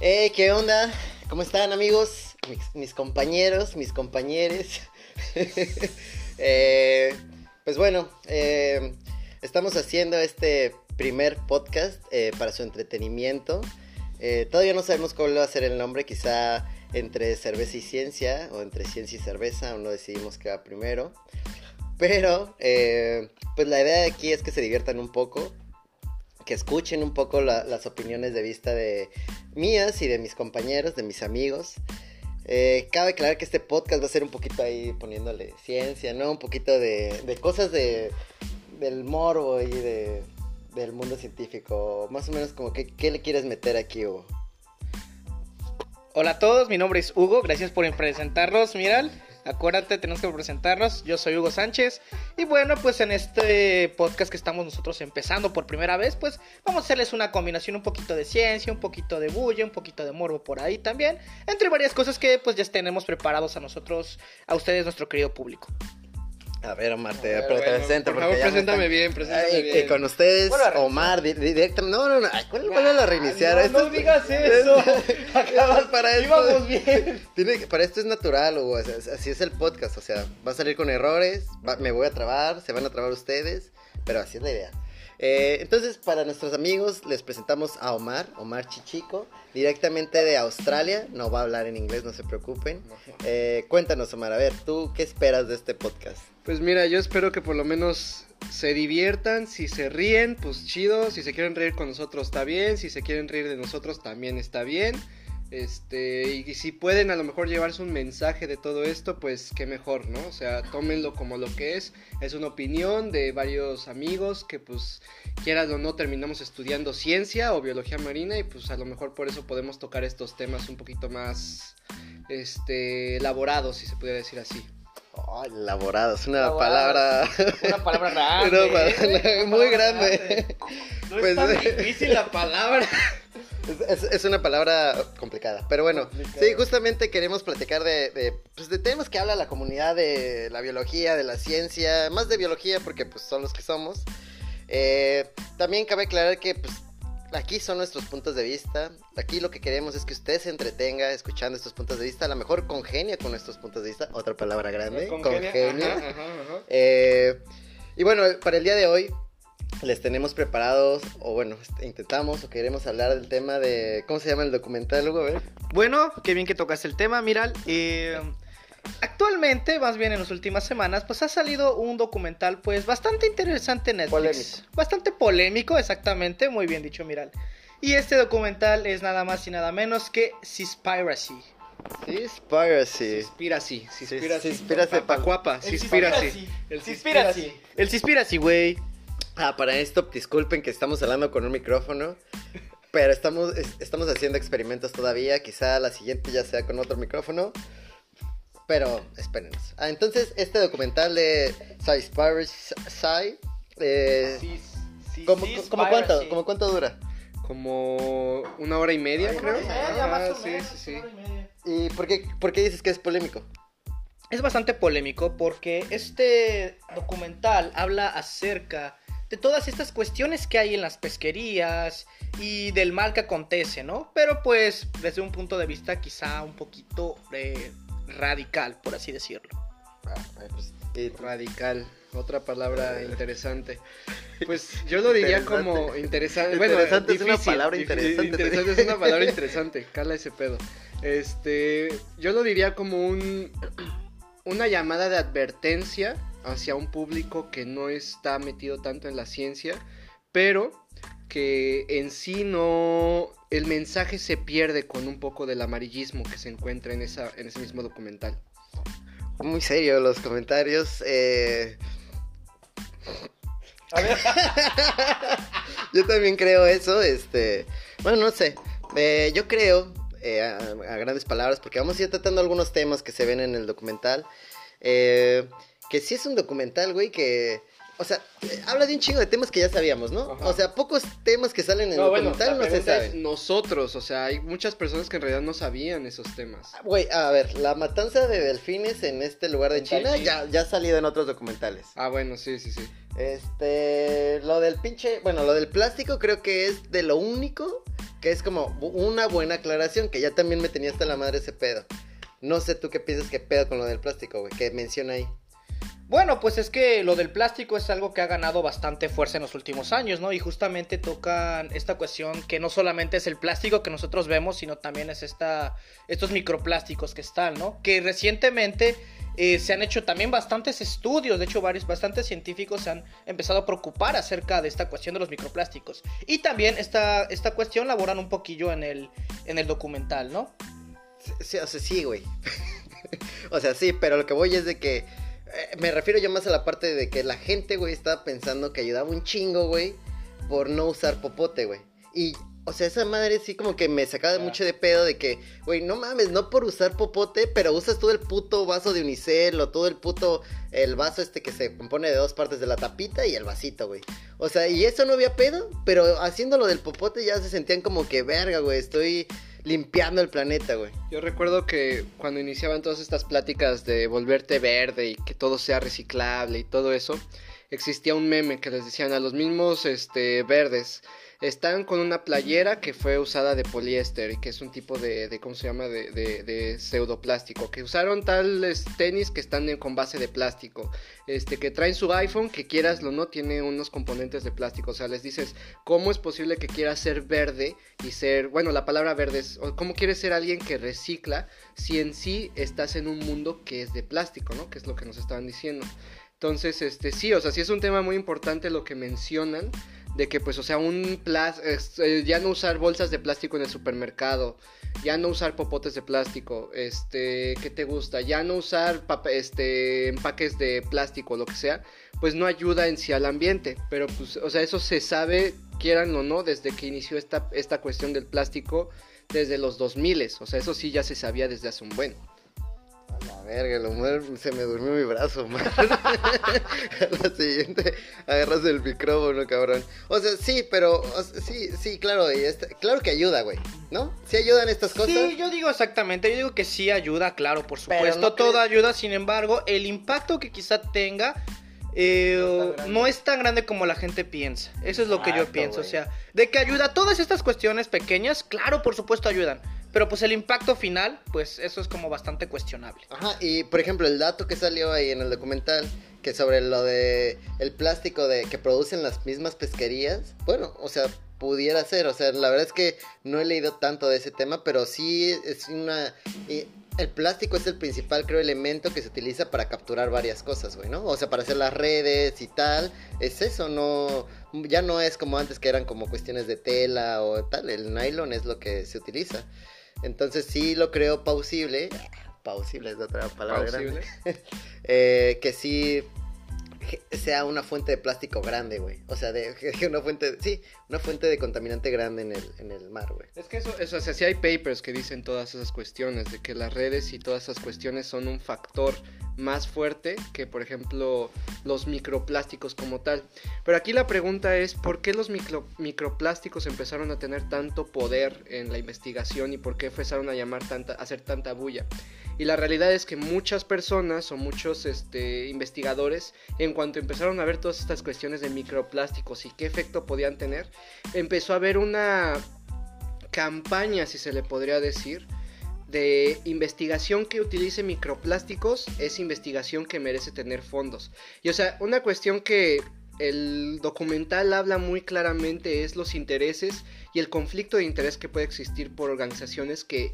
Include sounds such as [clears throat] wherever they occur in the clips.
Hey, ¿qué onda? ¿Cómo están amigos? Mis, compañeros, mis compañeros. [laughs] Eh, pues bueno, eh, estamos haciendo este primer podcast eh, para su entretenimiento. Eh, todavía no sabemos cuál va a ser el nombre, quizá entre cerveza y ciencia o entre ciencia y cerveza, aún no decidimos qué va primero. Pero, pues la idea de aquí es que se diviertan un poco, que escuchen un poco la- las opiniones de vista de mías y de mis compañeros, de mis amigos. Eh, cabe aclarar que este podcast va a ser un poquito ahí poniéndole ciencia, ¿no? Un poquito de, de cosas de, del morbo y de, del mundo científico. Más o menos como que, ¿qué le quieres meter aquí, Hugo? Hola a todos, mi nombre es Hugo, gracias por presentarlos, Miral. Acuérdate, tenemos que presentarnos. Yo soy Hugo Sánchez. Y bueno, pues en este podcast que estamos nosotros empezando por primera vez, pues vamos a hacerles una combinación un poquito de ciencia, un poquito de bulla, un poquito de morbo por ahí también. Entre varias cosas que pues ya tenemos preparados a nosotros, a ustedes, nuestro querido público. A ver, Omar, te A ver, bueno, presento. por favor, preséntame están- bien, preséntame Ay, bien. con ustedes. Omar, di- di- directamente. No, no, no. Ay, ¿Cuál vuelve a reiniciar? no, Esto no es- digas [laughs] eso. [laughs] Acabas para esto. Íbamos bien. Tiene que- para esto es natural, Hugo. o sea, es- así es el podcast. O sea, va a salir con errores, va- me voy a trabar, se van a trabar ustedes, pero así es la idea. Eh, entonces, para nuestros amigos, les presentamos a Omar, Omar Chichico, directamente de Australia. No va a hablar en inglés, no se preocupen. Eh, cuéntanos, Omar, a ver, ¿tú qué esperas de este podcast? Pues mira, yo espero que por lo menos se diviertan, si se ríen, pues chido, si se quieren reír con nosotros está bien, si se quieren reír de nosotros también está bien. Este, y, si pueden a lo mejor llevarse un mensaje de todo esto, pues qué mejor, ¿no? O sea, tómenlo como lo que es, es una opinión de varios amigos que pues quieras o no terminamos estudiando ciencia o biología marina y pues a lo mejor por eso podemos tocar estos temas un poquito más este elaborados, si se pudiera decir así. Oh, elaborado, es una Elaborado. palabra. Una palabra [laughs] grande. Una palabra ¿eh? muy palabra grande. No Pues, es tan difícil la palabra. Es, es- es una palabra complicada. Pero bueno, Complicada. sí, justamente queremos platicar de, de, pues, de temas que habla la comunidad de la biología, de la ciencia, más de biología porque pues son los que somos. Eh, también cabe aclarar que pues aquí son nuestros puntos de vista. Aquí lo que queremos es que usted se entretenga escuchando estos puntos de vista. A lo mejor congenia con nuestros puntos de vista. Otra palabra grande. Congenia. Ajá, ajá, ajá. Eh, y bueno, para el día de hoy les tenemos preparados, o bueno, este, intentamos o queremos hablar del tema de... ¿Cómo se llama el documental, Hugo? A ver. Bueno, qué bien que tocaste el tema, Miral. Eh, actualmente, más bien en las últimas semanas, pues ha salido un documental, pues bastante interesante en Netflix. Polémico. Bastante polémico, exactamente, muy bien dicho, Miral. Y este documental es nada más y nada menos que. Seaspiracy. Cispiracy, Sí, cispiracy. Cispiracy. Papacuapa, cispiracy. El Seaspiracy. El Seaspiracy, güey. Ah, para esto, disculpen que estamos hablando con un micrófono, pero estamos, es- estamos haciendo experimentos todavía. Quizá la siguiente ya sea con otro micrófono. Pero espérenos. Ah, entonces, este documental de Seaspiracy... Eh, ¿cómo, cómo cuánto, ¿Cómo cuánto dura? Como una hora y media, Ay, creo. una hora y media, más o sí, menos, sí, sí. una hora y media. ¿Y por qué, por qué dices que es polémico? Es bastante polémico porque este documental habla acerca de todas estas cuestiones que hay en las pesquerías y del mal que acontece, ¿no? Pero pues desde un punto de vista quizá un poquito eh, radical, por así decirlo. Y- Radical, otra palabra interesante. [laughs] Pues yo lo diría Interesante. como interesante. Bueno, Interesante es una palabra difícil, interesante. interesante es [laughs] una palabra interesante. Cala ese pedo. Este, yo lo diría como un una llamada de advertencia hacia un público que no está metido tanto en la ciencia, pero que en sí no el mensaje se pierde con un poco del amarillismo que se encuentra en esa en ese mismo documental. Muy serio los comentarios. eh. [laughs] yo también creo eso. Este, bueno, no sé. Eh, yo creo, eh, a, a grandes palabras, porque vamos a ir tratando algunos temas que se ven en el documental. eh, que sí es un documental, güey, que O sea, eh, habla de un chingo de temas que ya sabíamos, ¿no? Ajá. O sea, pocos temas que salen en el No, bueno, documental la no se saben. nosotros, o sea, hay muchas personas que en realidad no sabían esos temas. Ah, Güey, a ver, la matanza de delfines en este lugar de China ya ha salido en otros documentales. Ah, bueno, sí, sí, sí. Este, lo del pinche, bueno, lo del plástico creo que es de lo único Que es como una buena aclaración, que ya también me tenía hasta la madre ese pedo. No sé tú qué piensas que pedo con lo del plástico, güey, que menciona ahí. Bueno, pues es que lo del plástico es algo que ha ganado bastante fuerza en los últimos años, ¿no? Y justamente tocan esta cuestión que no solamente es el plástico que nosotros vemos, sino también es esta, estos microplásticos que están, ¿no? Que recientemente eh, se han hecho también bastantes estudios, de hecho varios, bastantes científicos se han empezado a preocupar acerca de esta cuestión de los microplásticos. Y también esta, esta cuestión laboran un poquillo en el, en el documental, ¿no? Sí, o sea, sí, güey. [laughs] o sea, sí, pero lo que voy es de que me refiero yo más a la parte de que la gente, güey, estaba pensando que ayudaba un chingo, güey, por no usar popote, güey. Y, o sea, esa madre sí como que me sacaba mucho de pedo de que, güey, no mames, no por usar popote, pero usas todo el puto vaso de unicel o todo el puto, el vaso este que se compone de dos partes de la tapita y el vasito, güey. O sea, y eso no había pedo, pero haciéndolo del popote ya se sentían como que, verga, güey, estoy limpiando el planeta, güey. Yo recuerdo que cuando iniciaban todas estas pláticas de volverte verde y que todo sea reciclable y todo eso, existía un meme que les decían a los mismos este, verdes, están con una playera que fue usada de poliéster y que es un tipo de, de ¿cómo se llama? De, de, de pseudoplástico. Que usaron tales tenis que están con base de plástico. Este, que traen su iPhone, que quieras lo no, tiene unos componentes de plástico. O sea, les dices, ¿cómo es posible que quieras ser verde y ser, bueno, la palabra verde es, ¿cómo quieres ser alguien que recicla si en sí estás en un mundo que es de plástico, ¿no? Que es lo que nos estaban diciendo. Entonces, este, sí, o sea, sí es un tema muy importante lo que mencionan de que pues o sea un plas eh, ya no usar bolsas de plástico en el supermercado ya no usar popotes de plástico este qué te gusta ya no usar este empaques de plástico lo que sea pues no ayuda en sí al ambiente. Pero pues o sea eso se sabe quieran o no desde que inició esta esta cuestión del plástico desde los 2000 o sea eso sí ya se sabía desde hace un buen la verga, lo mujer se me durmió mi brazo, [laughs] man. la siguiente agarras el micrófono, cabrón. O sea, sí, pero sí, sí, claro, y claro que ayuda, güey. ¿No? ¿Sí ayudan estas cosas? Sí, yo digo exactamente, yo digo que sí ayuda, claro, por supuesto, no todo ayuda, sin embargo, el impacto que quizá tenga eh, no, es tan grande como la gente piensa. Eso es lo que yo pienso. O sea, de que ayuda todas estas cuestiones pequeñas, claro, por supuesto ayudan. Pero pues el impacto final, pues eso es como bastante cuestionable. Ajá, y por ejemplo, el dato que salió ahí en el documental, que sobre lo de el plástico de que producen las mismas pesquerías, bueno, o sea, pudiera ser, o sea, la verdad es que no he leído tanto de ese tema, pero sí es una el plástico es el principal, creo, elemento que se utiliza para capturar varias cosas, güey, ¿no? O sea, para hacer las redes y tal. Es eso, no. Ya no es como antes que eran como cuestiones de tela o tal. El nylon es lo que se utiliza. Entonces sí lo creo pausible. Pausible es otra palabra. [laughs] eh, que sí sea una fuente de plástico grande, güey. O sea, de, [laughs] una fuente, sí, una fuente de contaminante grande en el, en el mar, güey. Es que eso, eso, o hay papers que dicen todas esas cuestiones, de que las redes y todas esas cuestiones son un factor más fuerte que, por ejemplo, los microplásticos como tal. Pero aquí la pregunta es, ¿por qué los micro, microplásticos empezaron a tener tanto poder en la investigación y por qué empezaron a llamar tanta, hacer tanta bulla? Y la realidad es que muchas personas o muchos este, investigadores, en cuanto empezaron a ver todas estas cuestiones de microplásticos y qué efecto podían tener, empezó a haber una campaña, si se le podría decir, de investigación que utilice microplásticos es investigación que merece tener fondos. Y o sea, una cuestión que el documental habla muy claramente es los intereses y el conflicto de interés que puede existir por organizaciones que,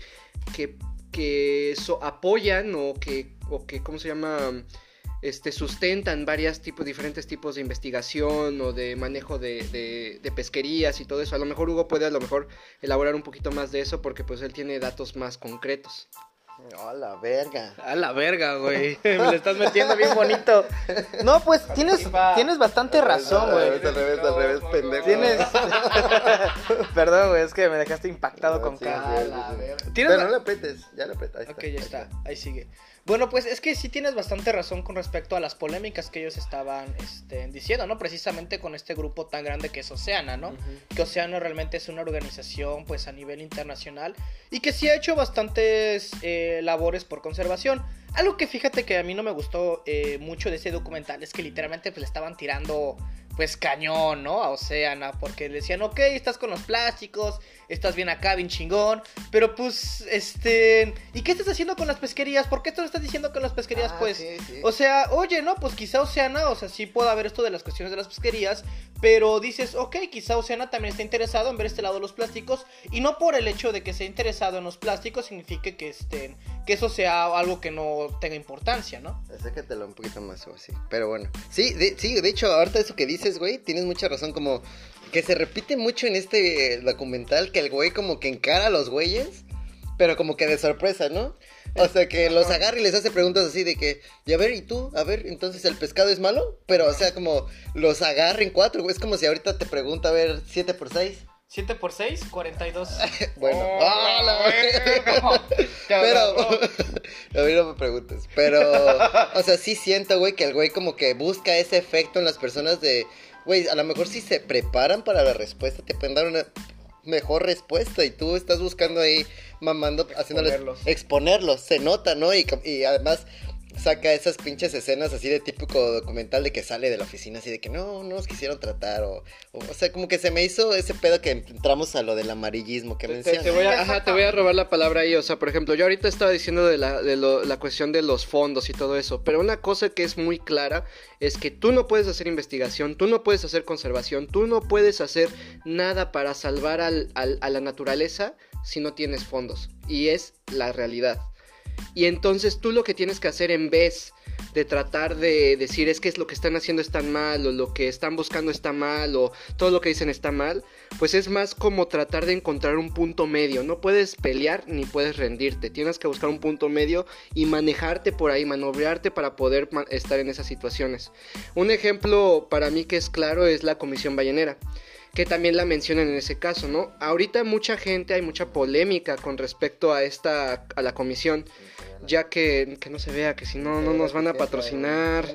que que apoyan o que, o que, ¿cómo se llama? Este, sustentan varios tipos, diferentes tipos de investigación o de manejo de, de, pesquerías y todo eso. A lo mejor Hugo puede a lo mejor elaborar un poquito más de eso porque pues él tiene datos más concretos. A la verga. A la verga, güey. [laughs] Me lo estás metiendo bien bonito. No, pues tienes, tienes bastante razón, güey. Al revés, al revés, pendejo. Tienes. [laughs] [laughs] Perdón, güey, es que me dejaste impactado con cada. Pero no le apretes, ya le apretas. Ok, ya está, ahí sigue. Bueno, pues es que sí tienes bastante razón con respecto a las polémicas que ellos estaban este, diciendo, ¿no? Precisamente con este grupo tan grande que es Oceana, ¿no? Que Oceana realmente es una organización pues a nivel internacional y que sí ha hecho bastantes eh, labores por conservación. Algo que fíjate que a mí no me gustó eh, mucho de ese documental es que literalmente pues, le estaban tirando pues cañón, ¿no? A Oceana, porque le decían, ok, estás con los plásticos, estás bien acá, bien chingón, pero pues, este, ¿y qué estás haciendo con las pesquerías? ¿Por qué esto lo estás diciendo con las pesquerías? Ah, pues, sí, sí. o sea, oye, no, pues quizá Oceana, o sea, sí puede haber esto de las cuestiones de las pesquerías, pero dices, ok, quizá Oceana también está interesado en ver este lado de los plásticos, y no por el hecho de que sea interesado en los plásticos signifique que estén, que eso sea algo que no tenga importancia, ¿no? Acércatelo un poquito más o así. Pero bueno. Sí, de, sí, de hecho, ahorita eso que dices, güey, tienes mucha razón. Como que se repite mucho en este documental que el güey como que encara a los güeyes, pero como que de sorpresa, ¿no? O sea, que los agarra y les hace preguntas así de que, y a ver, ¿y tú? A ver, entonces el pescado es malo? Pero, o sea, como los agarra en cuatro, güey. Es como si ahorita te pregunta, a ver, 7 por 6. 7 por 6, 42. [laughs] Bueno, Oh, ¡ah, la! [laughs] Pero, [laughs] a mí no me preguntes. Pero, o sea, sí siento, güey, que el güey como que busca ese efecto en las personas de, güey, a lo mejor si se preparan para la respuesta, te pueden dar una mejor respuesta y tú estás buscando ahí, mamando, haciéndoles, Exponerlos. exponerlos, se nota, ¿no? Y, y además saca esas pinches escenas así de típico documental de que sale de la oficina así de que no, no nos quisieron tratar o, o, o sea, como que se me hizo ese pedo que entramos a lo del amarillismo que Te, mencionas. te voy a, ajá, te voy a robar la palabra ahí, o sea, por ejemplo, yo ahorita estaba diciendo de, la, de lo- la cuestión de los fondos y todo eso, pero una cosa que es muy clara es que tú no puedes hacer investigación, tú no puedes hacer conservación, tú no puedes hacer nada para salvar al- al- a la naturaleza si no tienes fondos, y es la realidad. Y entonces tú lo que tienes que hacer en vez de tratar de decir es que es lo que están haciendo está mal o lo que están buscando está mal o todo lo que dicen está mal, pues es más como tratar de encontrar un punto medio. No puedes pelear ni puedes rendirte. Tienes que buscar un punto medio y manejarte por ahí, maniobrarte para poder estar en esas situaciones. Un ejemplo para mí que es claro es la Comisión Ballenera que también la mencionan en ese caso, ¿no? Ahorita mucha gente, hay mucha polémica con respecto a esta, a la comisión, ya que, que no se vea, que si no, no nos van a patrocinar,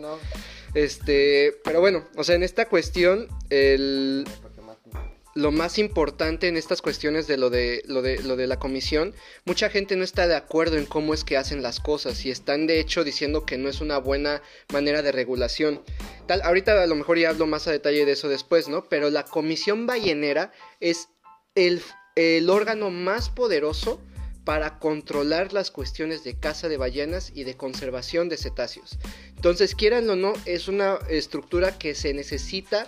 este, pero bueno, o sea, en esta cuestión, el, lo más importante en estas cuestiones de lo de lo de lo de la comisión, mucha gente no está de acuerdo en cómo es que hacen las cosas y están de hecho diciendo que no es una buena manera de regulación. Tal, ahorita a lo mejor ya hablo más a detalle de eso después, ¿no? Pero la comisión ballenera es el, el órgano más poderoso para controlar las cuestiones de caza de ballenas y de conservación de cetáceos. Entonces, quieran o no, es una estructura que se necesita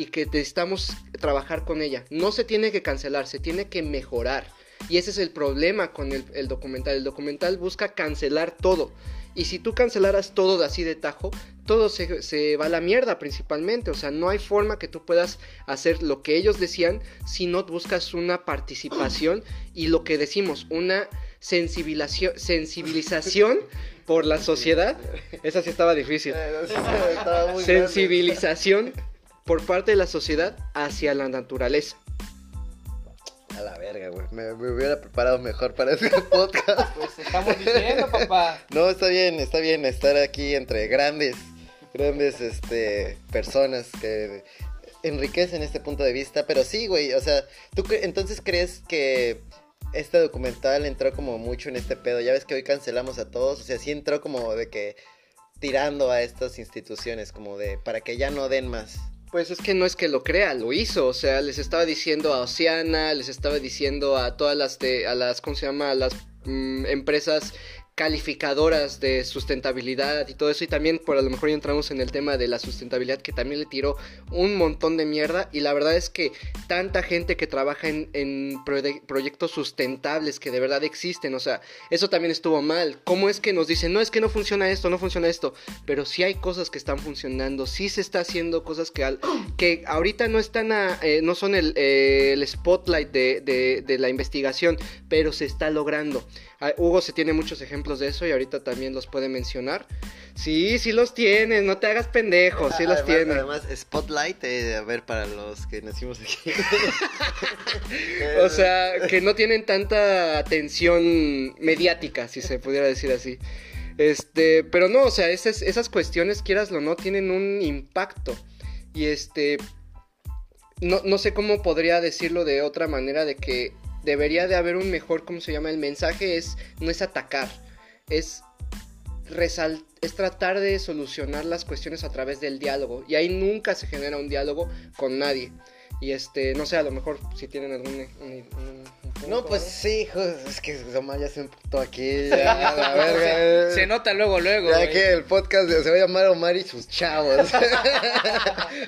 y que necesitamos trabajar con ella. No se tiene que cancelar, se tiene que mejorar. Y ese es el problema con el, el documental. El documental busca cancelar todo. Y si tú cancelaras todo de así de tajo, todo se, se va a la mierda principalmente. O sea, no hay forma que tú puedas hacer lo que ellos decían si no buscas una participación y lo que decimos, una sensibilización, sensibilización por la sociedad. Esa sí estaba difícil Eh, sensibilización por parte de la sociedad hacia la naturaleza. A la verga, güey. Me, me hubiera preparado mejor para este [laughs] podcast. Pues estamos diciendo, papá. [laughs] No, está bien, está bien estar aquí entre grandes, grandes, este, personas que enriquecen este punto de vista. Pero sí, güey, o sea, ¿tú cre- entonces crees que este documental entró como mucho en este pedo? Ya ves que hoy cancelamos a todos, o sea, sí entró como de que tirando a estas instituciones, como de, para que ya no den más. Pues es que no es que lo crea, lo hizo, o sea, les estaba diciendo a Oceana, les estaba diciendo a todas las de, a las, ¿cómo se llama? A las mm, empresas calificadoras de sustentabilidad y todo eso y también por a lo mejor ya entramos en el tema de la sustentabilidad que también le tiró un montón de mierda y la verdad es que tanta gente que trabaja en, en proye- proyectos sustentables que de verdad existen, o sea, eso también estuvo mal. ¿Cómo es que nos dicen, no es que no funciona esto, no funciona esto? Pero sí hay cosas que están funcionando, sí se está haciendo cosas que, al- que ahorita no están, a- eh, no son el, eh, el spotlight de- de la investigación, pero se está logrando. Ah, Hugo se tiene muchos ejemplos de eso y ahorita también los puede mencionar. Sí, sí los tiene, no te hagas pendejo, sí los además, tiene. Además, Spotlight, eh, a ver, para los que nacimos aquí. [laughs] O sea, que no tienen tanta atención mediática, si se pudiera decir así. Este, pero no, o sea, esas, esas cuestiones, quieras o no, tienen un impacto. Y este, no, no sé cómo podría decirlo de otra manera, de que debería de haber un mejor, ¿cómo se llama? El mensaje es, no es atacar, es es tratar de solucionar las cuestiones a través del diálogo. Y ahí nunca se genera un diálogo con nadie. Y este, no sé, a lo mejor si tienen algún... No, pues ¿no? sí, hijo, es que Omar ya se emputó aquí, [laughs] ya, la verga. Se nota luego, luego. Ya que el podcast se va a llamar Omar y sus chavos. [laughs]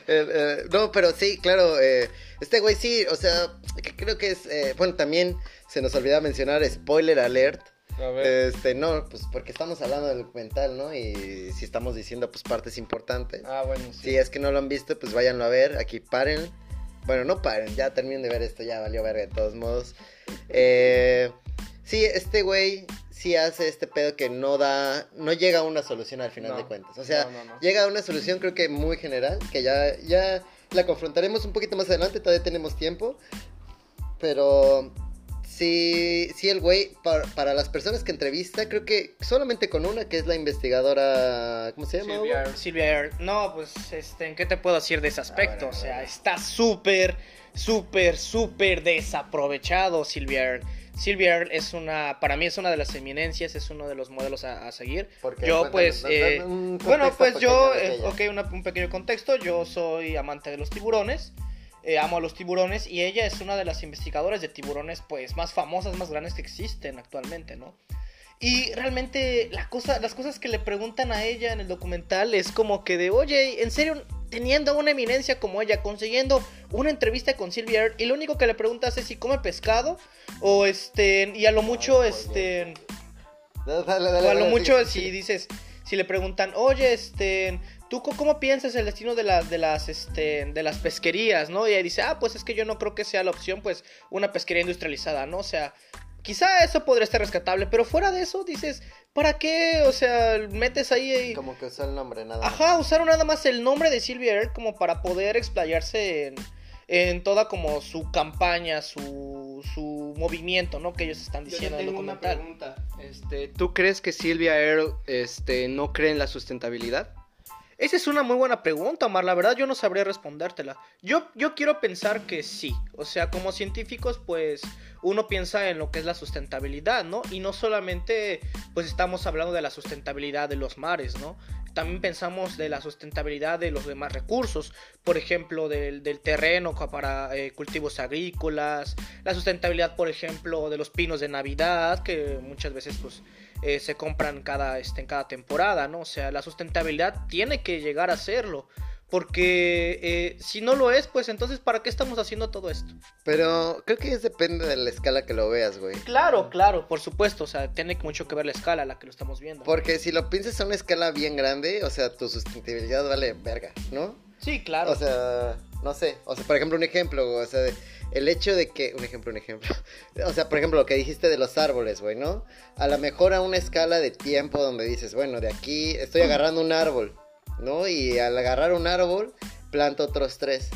Eh, no, pero sí, claro. eh, este güey sí, o sea, creo que es. eh, bueno, también se nos olvidaba mencionar spoiler alert. A ver. Este, no, pues porque estamos hablando del documental, ¿no? Y si estamos diciendo, pues partes importantes. Ah, bueno, sí. Si es que no lo han visto, pues váyanlo a ver. Aquí paren. Bueno, no paren, ya terminen de ver esto, ya valió verga de todos modos. Eh, sí, este güey sí hace este pedo que no da, no llega a una solución al final No. de cuentas. O sea, No, no, no. llega a una solución creo que muy general, que ya, ya la confrontaremos un poquito más adelante, todavía tenemos tiempo. Pero sí, sí el güey, para, para las personas que entrevista, creo que solamente con una, que es la investigadora, ¿cómo se llama? Silvia? Silvia. No, pues, este, ¿en qué te puedo decir de ese aspecto? A ver, a o sea, está súper, súper, súper desaprovechado Silvia Earle. Silvia Earle es una, para mí es una de las eminencias, es uno de los modelos a, a seguir. Porque, yo pues, eh, bueno, pues yo, eh, ok, una- un pequeño contexto, yo soy amante de los tiburones, eh, amo a los tiburones y ella es una de las investigadoras de tiburones pues más famosas, más grandes que existen actualmente, ¿no? Y realmente la cosa, las cosas que le preguntan a ella en el documental es como que de, oye, en serio, teniendo una eminencia como ella, consiguiendo una entrevista con Silvia Earle, y lo único que le preguntas es si come pescado, o este, y a lo mucho, Ay, este, Dale, dale, dale, o a lo mucho sí, si sí. dices, si le preguntan, oye, este, ¿tú cómo piensas el destino de las, de las, este, de las pesquerías, no? Y ahí dice, ah, pues es que yo no creo que sea la opción, pues, una pesquería industrializada, ¿no? O sea, quizá eso podría estar rescatable, pero fuera de eso dices, ¿para qué? O sea, metes ahí... ahí- Como que usó el nombre, nada más. Ajá, usaron nada más el nombre de Silvia Earle como para poder explayarse en, en toda como su campaña, su, su movimiento, ¿no? Que ellos están Yo diciendo te en el tengo una documental. pregunta. Este, ¿Tú crees que Silvia Earle este, no cree en la sustentabilidad? Esa es una muy buena pregunta, Omar. La verdad yo no sabría respondértela. Yo, yo quiero pensar que sí. O sea, como científicos, pues uno piensa en lo que es la sustentabilidad, ¿no? Y no solamente, pues estamos hablando de la sustentabilidad de los mares, ¿no? También pensamos de la sustentabilidad de los demás recursos, por ejemplo, del, del terreno para eh, cultivos agrícolas, la sustentabilidad, por ejemplo, de los pinos de Navidad, que muchas veces, pues, eh, se compran cada, este, en cada temporada, ¿no? O sea, la sustentabilidad tiene que llegar a serlo. Porque eh, si no lo es, pues entonces, ¿para qué estamos haciendo todo esto? Pero creo que es depende de la escala que lo veas, güey. Claro, claro, por supuesto. O sea, tiene mucho que ver la escala a la que lo estamos viendo. Porque si lo piensas a una escala bien grande, o sea, tu sustentabilidad vale verga, ¿no? Sí, claro. O sea, no sé. O sea, por ejemplo, un ejemplo, o sea, de- el hecho de que. Un ejemplo, un ejemplo. [laughs] O sea, por ejemplo, lo que dijiste de los árboles, güey, ¿no? A lo mejor a una escala de tiempo donde dices, bueno, de aquí estoy agarrando un árbol, ¿no? Y al agarrar un árbol, planto otros tres.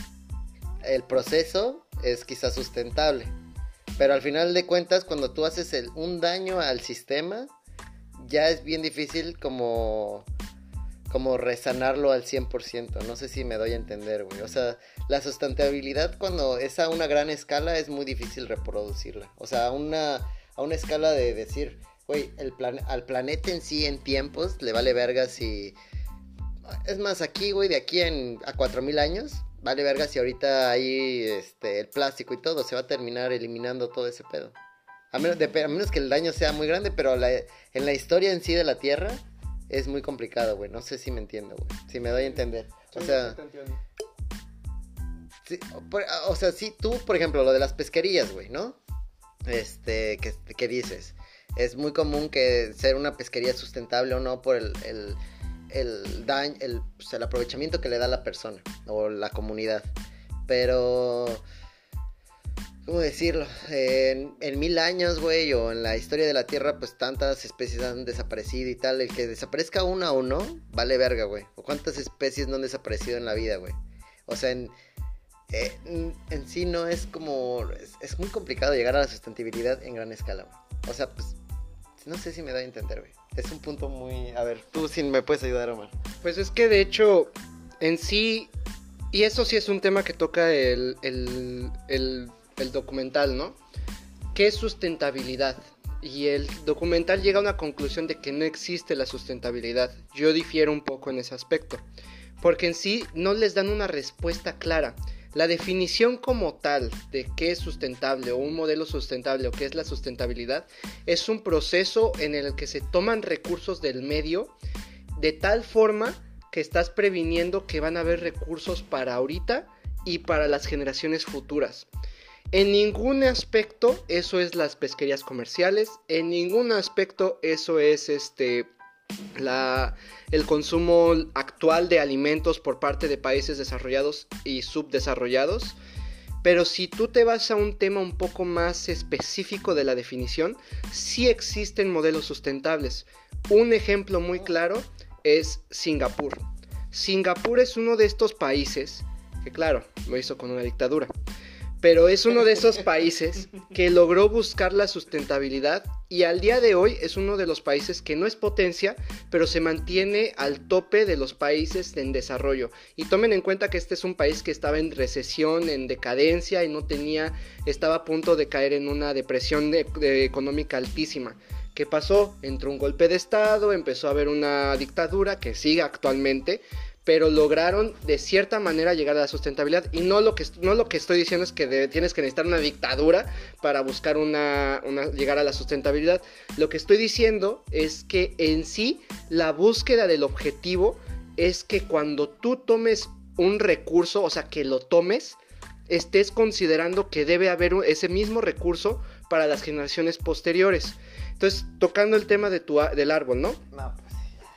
El proceso es quizás sustentable. Pero al final de cuentas, cuando tú haces el- un daño al sistema, ya es bien difícil como como resanarlo al 100%. No sé si me doy a entender, güey. O sea, la sustentabilidad cuando es a una gran escala es muy difícil reproducirla. O sea, a una, a una escala de decir, güey, el plan al planeta en sí en tiempos le vale verga si... Es más, aquí, güey, de aquí en, a 4000 años, vale verga si ahorita hay este, el plástico y todo, se va a terminar eliminando todo ese pedo. A menos, a menos que el daño sea muy grande, pero la- en la historia en sí de la Tierra es muy complicado, güey. No sé si me entiendo, güey. Si me doy a entender. O sea, sí, o sea, sí, tú, por ejemplo, lo de las pesquerías, güey, ¿no? Este, que, que dices. Es muy común que ser una pesquería sustentable o no por el, el, el daño, el, pues, el aprovechamiento que le da la persona o la comunidad. Pero, ¿cómo decirlo? En, mil años, güey, o en la historia de la Tierra, pues tantas especies han desaparecido y tal. El que desaparezca una o no, vale verga, güey. O cuántas especies no han desaparecido en la vida, güey. O sea, en, eh, en, sí no es como... Es, muy complicado llegar a la sustentabilidad en gran escala, güey. O sea, pues... No sé si me doy a entender, güey. Es un punto muy... A ver, tú sí me puedes ayudar, Omar. Pues es que de hecho, en sí, y eso sí es un tema que toca el, el- el documental, ¿no? ¿Qué es sustentabilidad? y el documental llega a una conclusión de que no existe la sustentabilidad. Yo difiero un poco en ese aspecto, porque en sí no les dan una respuesta clara. La definición como tal de qué es sustentable o un modelo sustentable o qué es la sustentabilidad es un proceso en el que se toman recursos del medio de tal forma que estás previniendo que van a haber recursos para ahorita y para las generaciones futuras. En ningún aspecto eso es las pesquerías comerciales, en ningún aspecto eso es este el consumo actual de alimentos por parte de países desarrollados y subdesarrollados. Pero si tú te vas a un tema un poco más específico de la definición, sí existen modelos sustentables. Un ejemplo muy claro es Singapur. Singapur es uno de estos países, que claro, lo hizo con una dictadura, pero es uno de esos países que logró buscar la sustentabilidad y al día de hoy es uno de los países que no es potencia, pero se mantiene al tope de los países en desarrollo. Y tomen en cuenta que este es un país que estaba en recesión, en decadencia y no tenía, estaba a punto de caer en una depresión económica altísima. ¿Qué pasó? Entró un golpe de Estado, empezó a haber una dictadura que sigue actualmente, pero lograron de cierta manera llegar a la sustentabilidad. Y no lo que, no lo que estoy diciendo es que tienes que necesitar una dictadura para buscar una, llegar a la sustentabilidad. Lo que estoy diciendo es que en sí la búsqueda del objetivo es que cuando tú tomes un recurso, o sea, que lo tomes, estés considerando que debe haber ese mismo recurso para las generaciones posteriores. Entonces, tocando el tema de tu, del árbol, ¿no? No,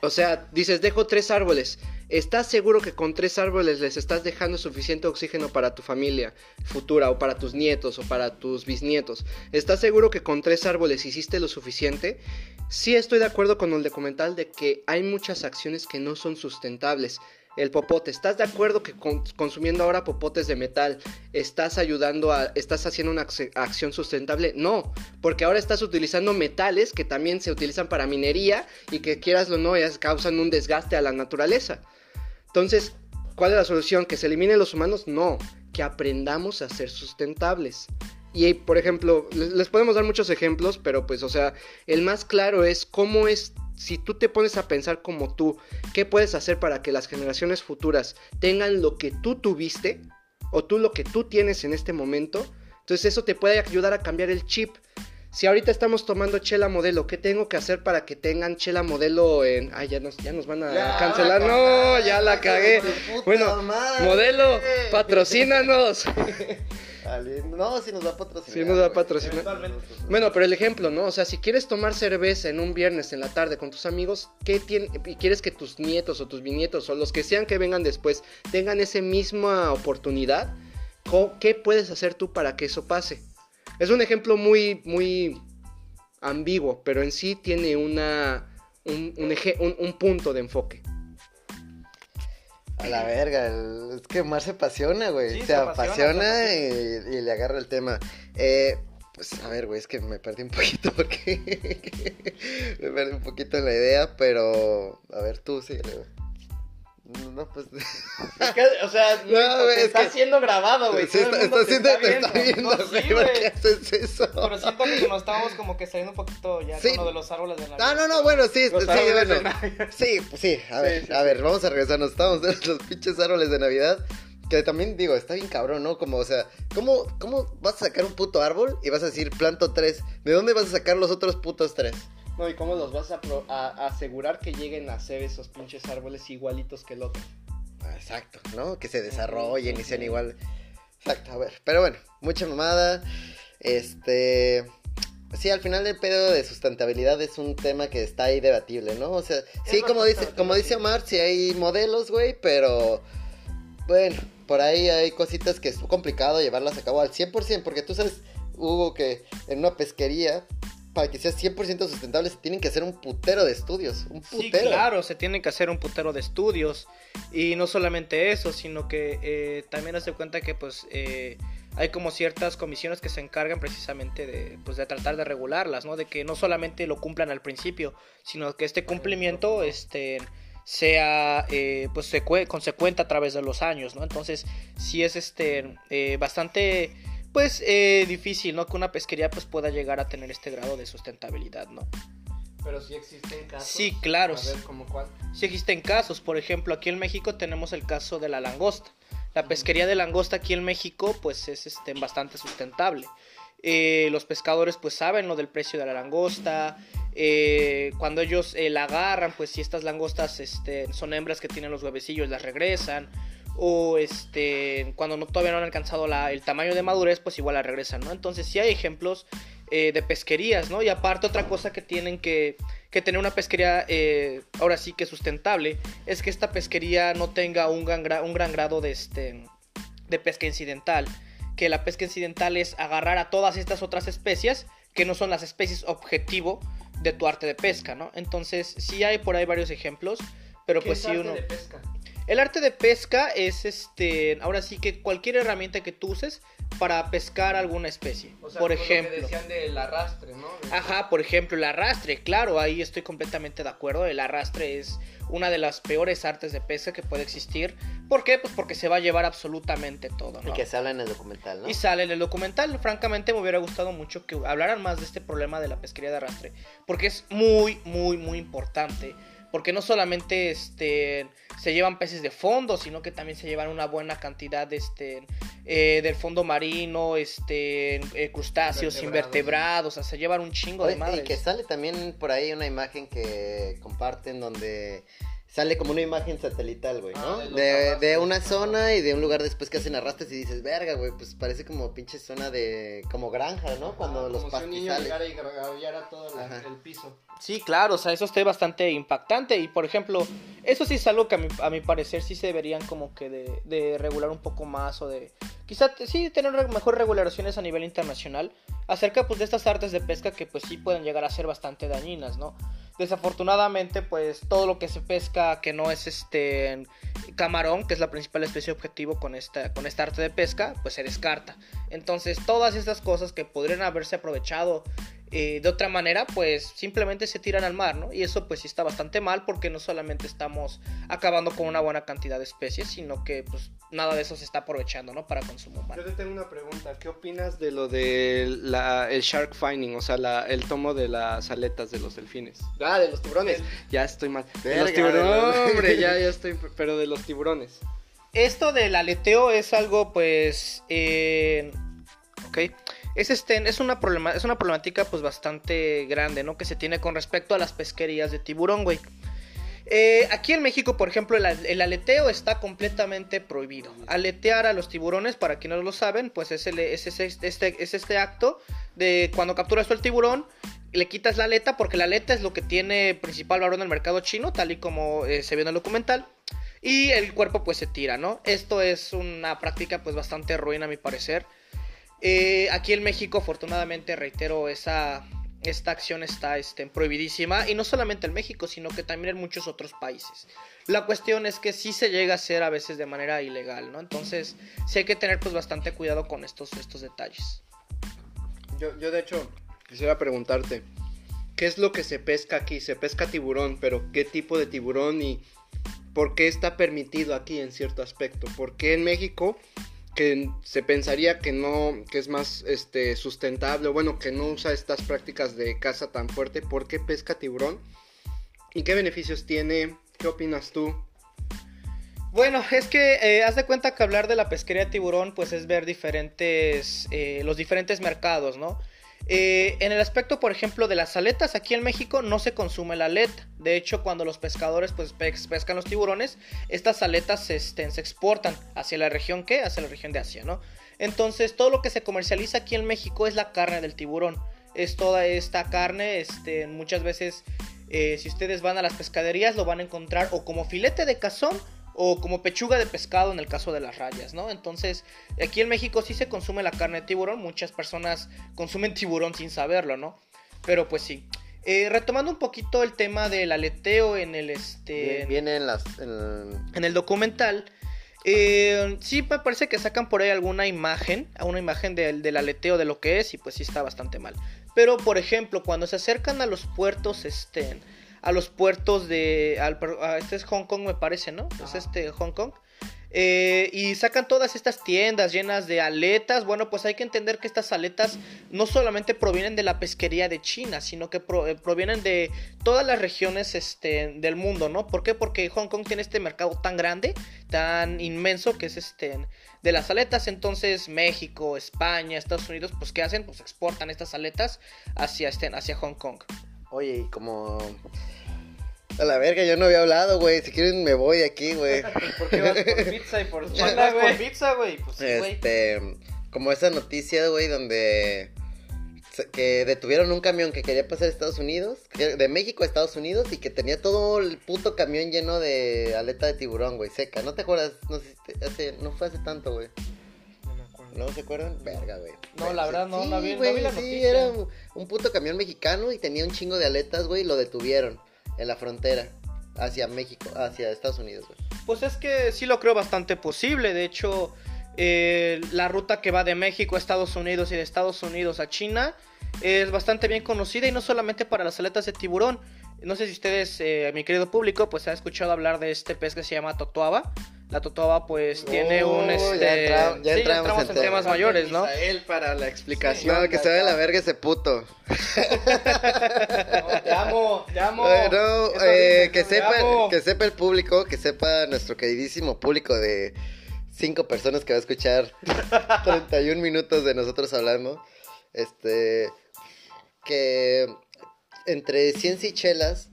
O sea, dices, dejo tres árboles. ¿Estás seguro que con tres árboles les estás dejando suficiente oxígeno para tu familia futura o para tus nietos o para tus bisnietos? ¿Estás seguro que con tres árboles hiciste lo suficiente? Sí estoy de acuerdo con el documental de que hay muchas acciones que no son sustentables el popote. ¿Estás de acuerdo que consumiendo ahora popotes de metal estás ayudando a, estás haciendo una acción sustentable? No, porque ahora estás utilizando metales que también se utilizan para minería y que quieras o no, causan un desgaste a la naturaleza. Entonces, ¿cuál es la solución? ¿Que se eliminen los humanos? No, que aprendamos a ser sustentables. Y por ejemplo, les podemos dar muchos ejemplos, pero pues, o sea, el más claro es cómo es si tú te pones a pensar como tú, ¿qué puedes hacer para que las generaciones futuras tengan lo que tú tuviste o tú lo que tú tienes en este momento? Entonces eso te puede ayudar a cambiar el chip. Si ahorita estamos tomando chela modelo, ¿qué tengo que hacer para que tengan chela modelo en... Ay, ya nos, ya nos van a cancelar. No, ya la cagué. Bueno, modelo, patrocínanos. [laughs] No, si nos va a patrocinar. Si nos va a patrocinar. Bueno, pero el ejemplo, ¿no? O sea, si quieres tomar cerveza en un viernes en la tarde con tus amigos, ¿qué tiene, y quieres que tus nietos o tus bisnietos o los que sean que vengan después tengan esa misma oportunidad, ¿qué puedes hacer tú para que eso pase? Es un ejemplo muy, muy ambiguo, pero en sí tiene una, un, un punto de enfoque. A la verga, es que Mar se apasiona, güey. se, apasiona, y, le agarra el tema. Eh, pues a ver, güey, es que me perdí un poquito [laughs] porque me perdí un poquito en la idea, pero a ver, tú sí, güey. No, pues. [laughs] Es que, o sea, no, está siendo grabado, güey. Sí, está, está, siendo, está, está viendo, güey. ¿Por qué haces eso? Pero siento que nos estábamos como que saliendo un poquito ya sí. con lo de los árboles de Navidad. Ah, no, no, bueno, sí, sí, bueno. Sí, pues sí, a ver, sí, a ver, vamos a regresarnos. Estábamos de los pinches árboles de Navidad. Que también digo, está bien cabrón, ¿no? Como, o sea, ¿cómo, ¿cómo vas a sacar un puto árbol y vas a decir planto tres? ¿De dónde vas a sacar los otros putos tres? No, ¿y cómo los vas a, asegurar que lleguen a ser esos pinches árboles igualitos que el otro? Ah, exacto, ¿no? Que se desarrollen y sean igual. Exacto, a ver. Pero bueno, mucha mamada. Este. Sí, al final el pedo de sustentabilidad es un tema que está ahí debatible, ¿no? O sea, sí, como dice, como dice Omar, sí hay modelos, güey, pero bueno, por ahí hay cositas que es complicado llevarlas a cabo al 100%, porque tú sabes, Hugo, que en una pesquería para que sea 100% sustentable se tienen que hacer un putero de estudios. Un putero. Sí, claro, se tienen que hacer un putero de estudios. Y no solamente eso, sino que eh, también hace cuenta que pues eh, hay como ciertas comisiones que se encargan precisamente de, pues, de tratar de regularlas, ¿no? De que no solamente lo cumplan al principio, sino que este cumplimiento este, sea eh, pues consecuente a través de los años, ¿no? Entonces sí es este bastante pues eh, difícil, ¿no? Que una pesquería pues pueda llegar a tener este grado de sustentabilidad, ¿no? Pero sí existen casos. Sí, claro. A ver, ¿cómo cuál? Sí existen casos, por ejemplo, aquí en México tenemos el caso de la langosta. La pesquería de langosta aquí en México pues es este, bastante sustentable. Eh, los pescadores pues saben lo del precio de la langosta. eh, cuando ellos eh, la agarran, pues si estas langostas este, son hembras que tienen los huevecillos, las regresan. O este, cuando no, todavía no han alcanzado la- el tamaño de madurez, pues igual la regresan, ¿no? Entonces sí hay ejemplos eh, de pesquerías, ¿no? Y aparte otra cosa que tienen que, que tener una pesquería, eh, ahora sí que sustentable, es que esta pesquería no tenga un gran, gra- un gran grado de, este, de pesca incidental. Que la pesca incidental es agarrar a todas estas otras especies que no son las especies objetivo de tu arte de pesca, ¿no? Entonces sí hay por ahí varios ejemplos, pero ¿Qué pues es sí arte uno... de pesca? El arte de pesca es este, ahora sí que cualquier herramienta que tú uses para pescar alguna especie. O sea, por lo que ejemplo. decían del arrastre, ¿no? De- Ajá, por ejemplo, el arrastre, claro, ahí estoy completamente de acuerdo. El arrastre es una de las peores artes de pesca que puede existir. ¿Por qué? Pues porque se va a llevar absolutamente todo, Y ¿no? que se habla en el documental, ¿no? Y sale en el documental. Francamente, me hubiera gustado mucho que hablaran más de este problema de la pesquería de arrastre. Porque es muy, muy, muy importante. Porque no solamente este, se llevan peces de fondo, sino que también se llevan una buena cantidad de, este, eh, del fondo marino, este, eh, crustáceos, Invertebrados. invertebrados. O sea, se llevan un chingo de madres. y que sale también por ahí una imagen que comparten donde sale como una imagen satelital, güey, ¿no? Ah, de de, una zona y de un lugar después que hacen arrastres y dices, verga, güey, pues parece como pinche zona de, como granja, ¿no? Cuando Ah, los como si un niño pastizales. llegara y todo la- el piso. Sí, claro, o sea, eso está bastante impactante y por ejemplo, eso sí es algo que a mi, a mi parecer sí se deberían como que de, de regular un poco más o de quizá sí tener mejores regulaciones a nivel internacional acerca pues de estas artes de pesca que pues sí pueden llegar a ser bastante dañinas, ¿no? Desafortunadamente pues todo lo que se pesca que no es este camarón, que es la principal especie objetivo con esta, con esta arte de pesca, pues se descarta. Entonces todas estas cosas que podrían haberse aprovechado eh, de otra manera, pues simplemente se tiran al mar, ¿no? Y eso pues sí está bastante mal porque no solamente estamos acabando con una buena cantidad de especies, sino que pues nada de eso se está aprovechando, ¿no? Para consumo humano. Yo te tengo una pregunta. ¿Qué opinas de lo del el shark finding? O sea, la- el tomo de las aletas de los delfines. Ah, de los tiburones. Ya estoy mal. De los tiburones. de Hombre, ya, ya estoy. Pero de los tiburones. Esto del aleteo es algo pues... eh, ok. Es, este, es, una es una problemática pues bastante grande, ¿no? Que se tiene con respecto a las pesquerías de tiburón, güey. Eh, aquí en México, por ejemplo, el, al- el aleteo está completamente prohibido. Aletear a los tiburones, para quienes no lo saben, pues es, el- es, este, es este acto de cuando capturas el tiburón, le quitas la aleta, porque la aleta es lo que tiene principal valor en el mercado chino, tal y como eh, se vio en el documental. Y el cuerpo pues se tira, ¿no? Esto es una práctica pues bastante ruin a mi parecer. Eh, aquí en México, afortunadamente, reitero, esa, esta acción está este, prohibidísima. Y no solamente en México, sino que también en muchos otros países. La cuestión es que sí se llega a hacer a veces de manera ilegal, ¿no? Entonces, sí hay que tener pues bastante cuidado con estos, estos detalles. Yo, yo, de hecho, quisiera preguntarte. ¿Qué es lo que se pesca aquí? Se pesca tiburón, pero ¿qué tipo de tiburón y por qué está permitido aquí en cierto aspecto? ¿Por qué en México que se pensaría que no, que es más este sustentable, o bueno, que no usa estas prácticas de caza tan fuerte, ¿por qué pesca tiburón? ¿Y qué beneficios tiene? ¿Qué opinas tú? Bueno, es que eh, haz de cuenta que hablar de la pesquería tiburón, pues es ver diferentes, eh, los diferentes mercados, ¿no? Eh, en el aspecto, por ejemplo, de las aletas, aquí en México no se consume la aleta. De hecho, cuando los pescadores pues, pes- pescan los tiburones, estas aletas este, se exportan hacia la región que, hacia la región de Asia, ¿no? Entonces, todo lo que se comercializa aquí en México es la carne del tiburón. Es toda esta carne, este, muchas veces, eh, si ustedes van a las pescaderías, lo van a encontrar o como filete de cazón o como pechuga de pescado en el caso de las rayas, ¿no? Entonces, aquí en México sí se consume la carne de tiburón, muchas personas consumen [laughs] tiburón sin saberlo, ¿no? Pero pues sí. Eh, retomando un poquito el tema del aleteo en el este Viene en las. en- en el documental. eh, sí, me parece que sacan por ahí alguna imagen, una imagen del, del aleteo de lo que es, y pues sí está bastante mal. Pero, por ejemplo, cuando se acercan a los puertos, este, a los puertos de, al, per- a- este es Hong Kong me parece, ¿no? Es este Hong Kong. Eh, y sacan todas estas tiendas llenas de aletas. Bueno, pues hay que entender que estas aletas no solamente provienen de la pesquería de China, sino que pro- eh, provienen de todas las regiones este, del mundo, ¿no? ¿Por qué? Porque Hong Kong tiene este mercado tan grande, tan inmenso, que es este de las aletas. Entonces México, España, Estados Unidos, pues ¿qué hacen? Pues exportan estas aletas hacia, este, hacia Hong Kong. Oye, y como... A la verga, yo no había hablado, güey. Si quieren me voy aquí, güey. [laughs] ¿Por qué vas por pizza y por [laughs] por pizza, güey? Pues sí, güey. Este, como esa noticia, güey, donde que detuvieron un camión que quería pasar a Estados Unidos, de México a Estados Unidos y que tenía todo el puto camión lleno de aleta de tiburón, güey, seca. ¿No te acuerdas? No sé si te- hace, no fue hace tanto, güey. No me acuerdo. ¿No se acuerdan? Verga, güey. No, la verdad, no, Sí, no vi- no vi la sí, noticia. era un, un puto camión mexicano y tenía un chingo de aletas, güey, y lo detuvieron en la frontera hacia México, hacia Estados Unidos, güey. Pues es que sí lo creo bastante posible. De hecho, eh, la ruta que va de México a Estados Unidos y de Estados Unidos a China es bastante bien conocida y no solamente para las aletas de tiburón. No sé si ustedes, eh, mi querido público, pues han escuchado hablar de este pez que se llama totoaba. La totoaba pues tiene Oh, un... ya Este... entra- ya sí, entramos en en tema. temas mayores, ¿no? Misael para la explicación. No, que se vaya a la verga ese puto. [laughs] No, te amo, te amo. No, eh, que, sepa, amo. que sepa el público, que sepa nuestro queridísimo público de cinco personas que va a escuchar [laughs] 31 minutos de nosotros hablando. Este, que entre ciencia y chelas,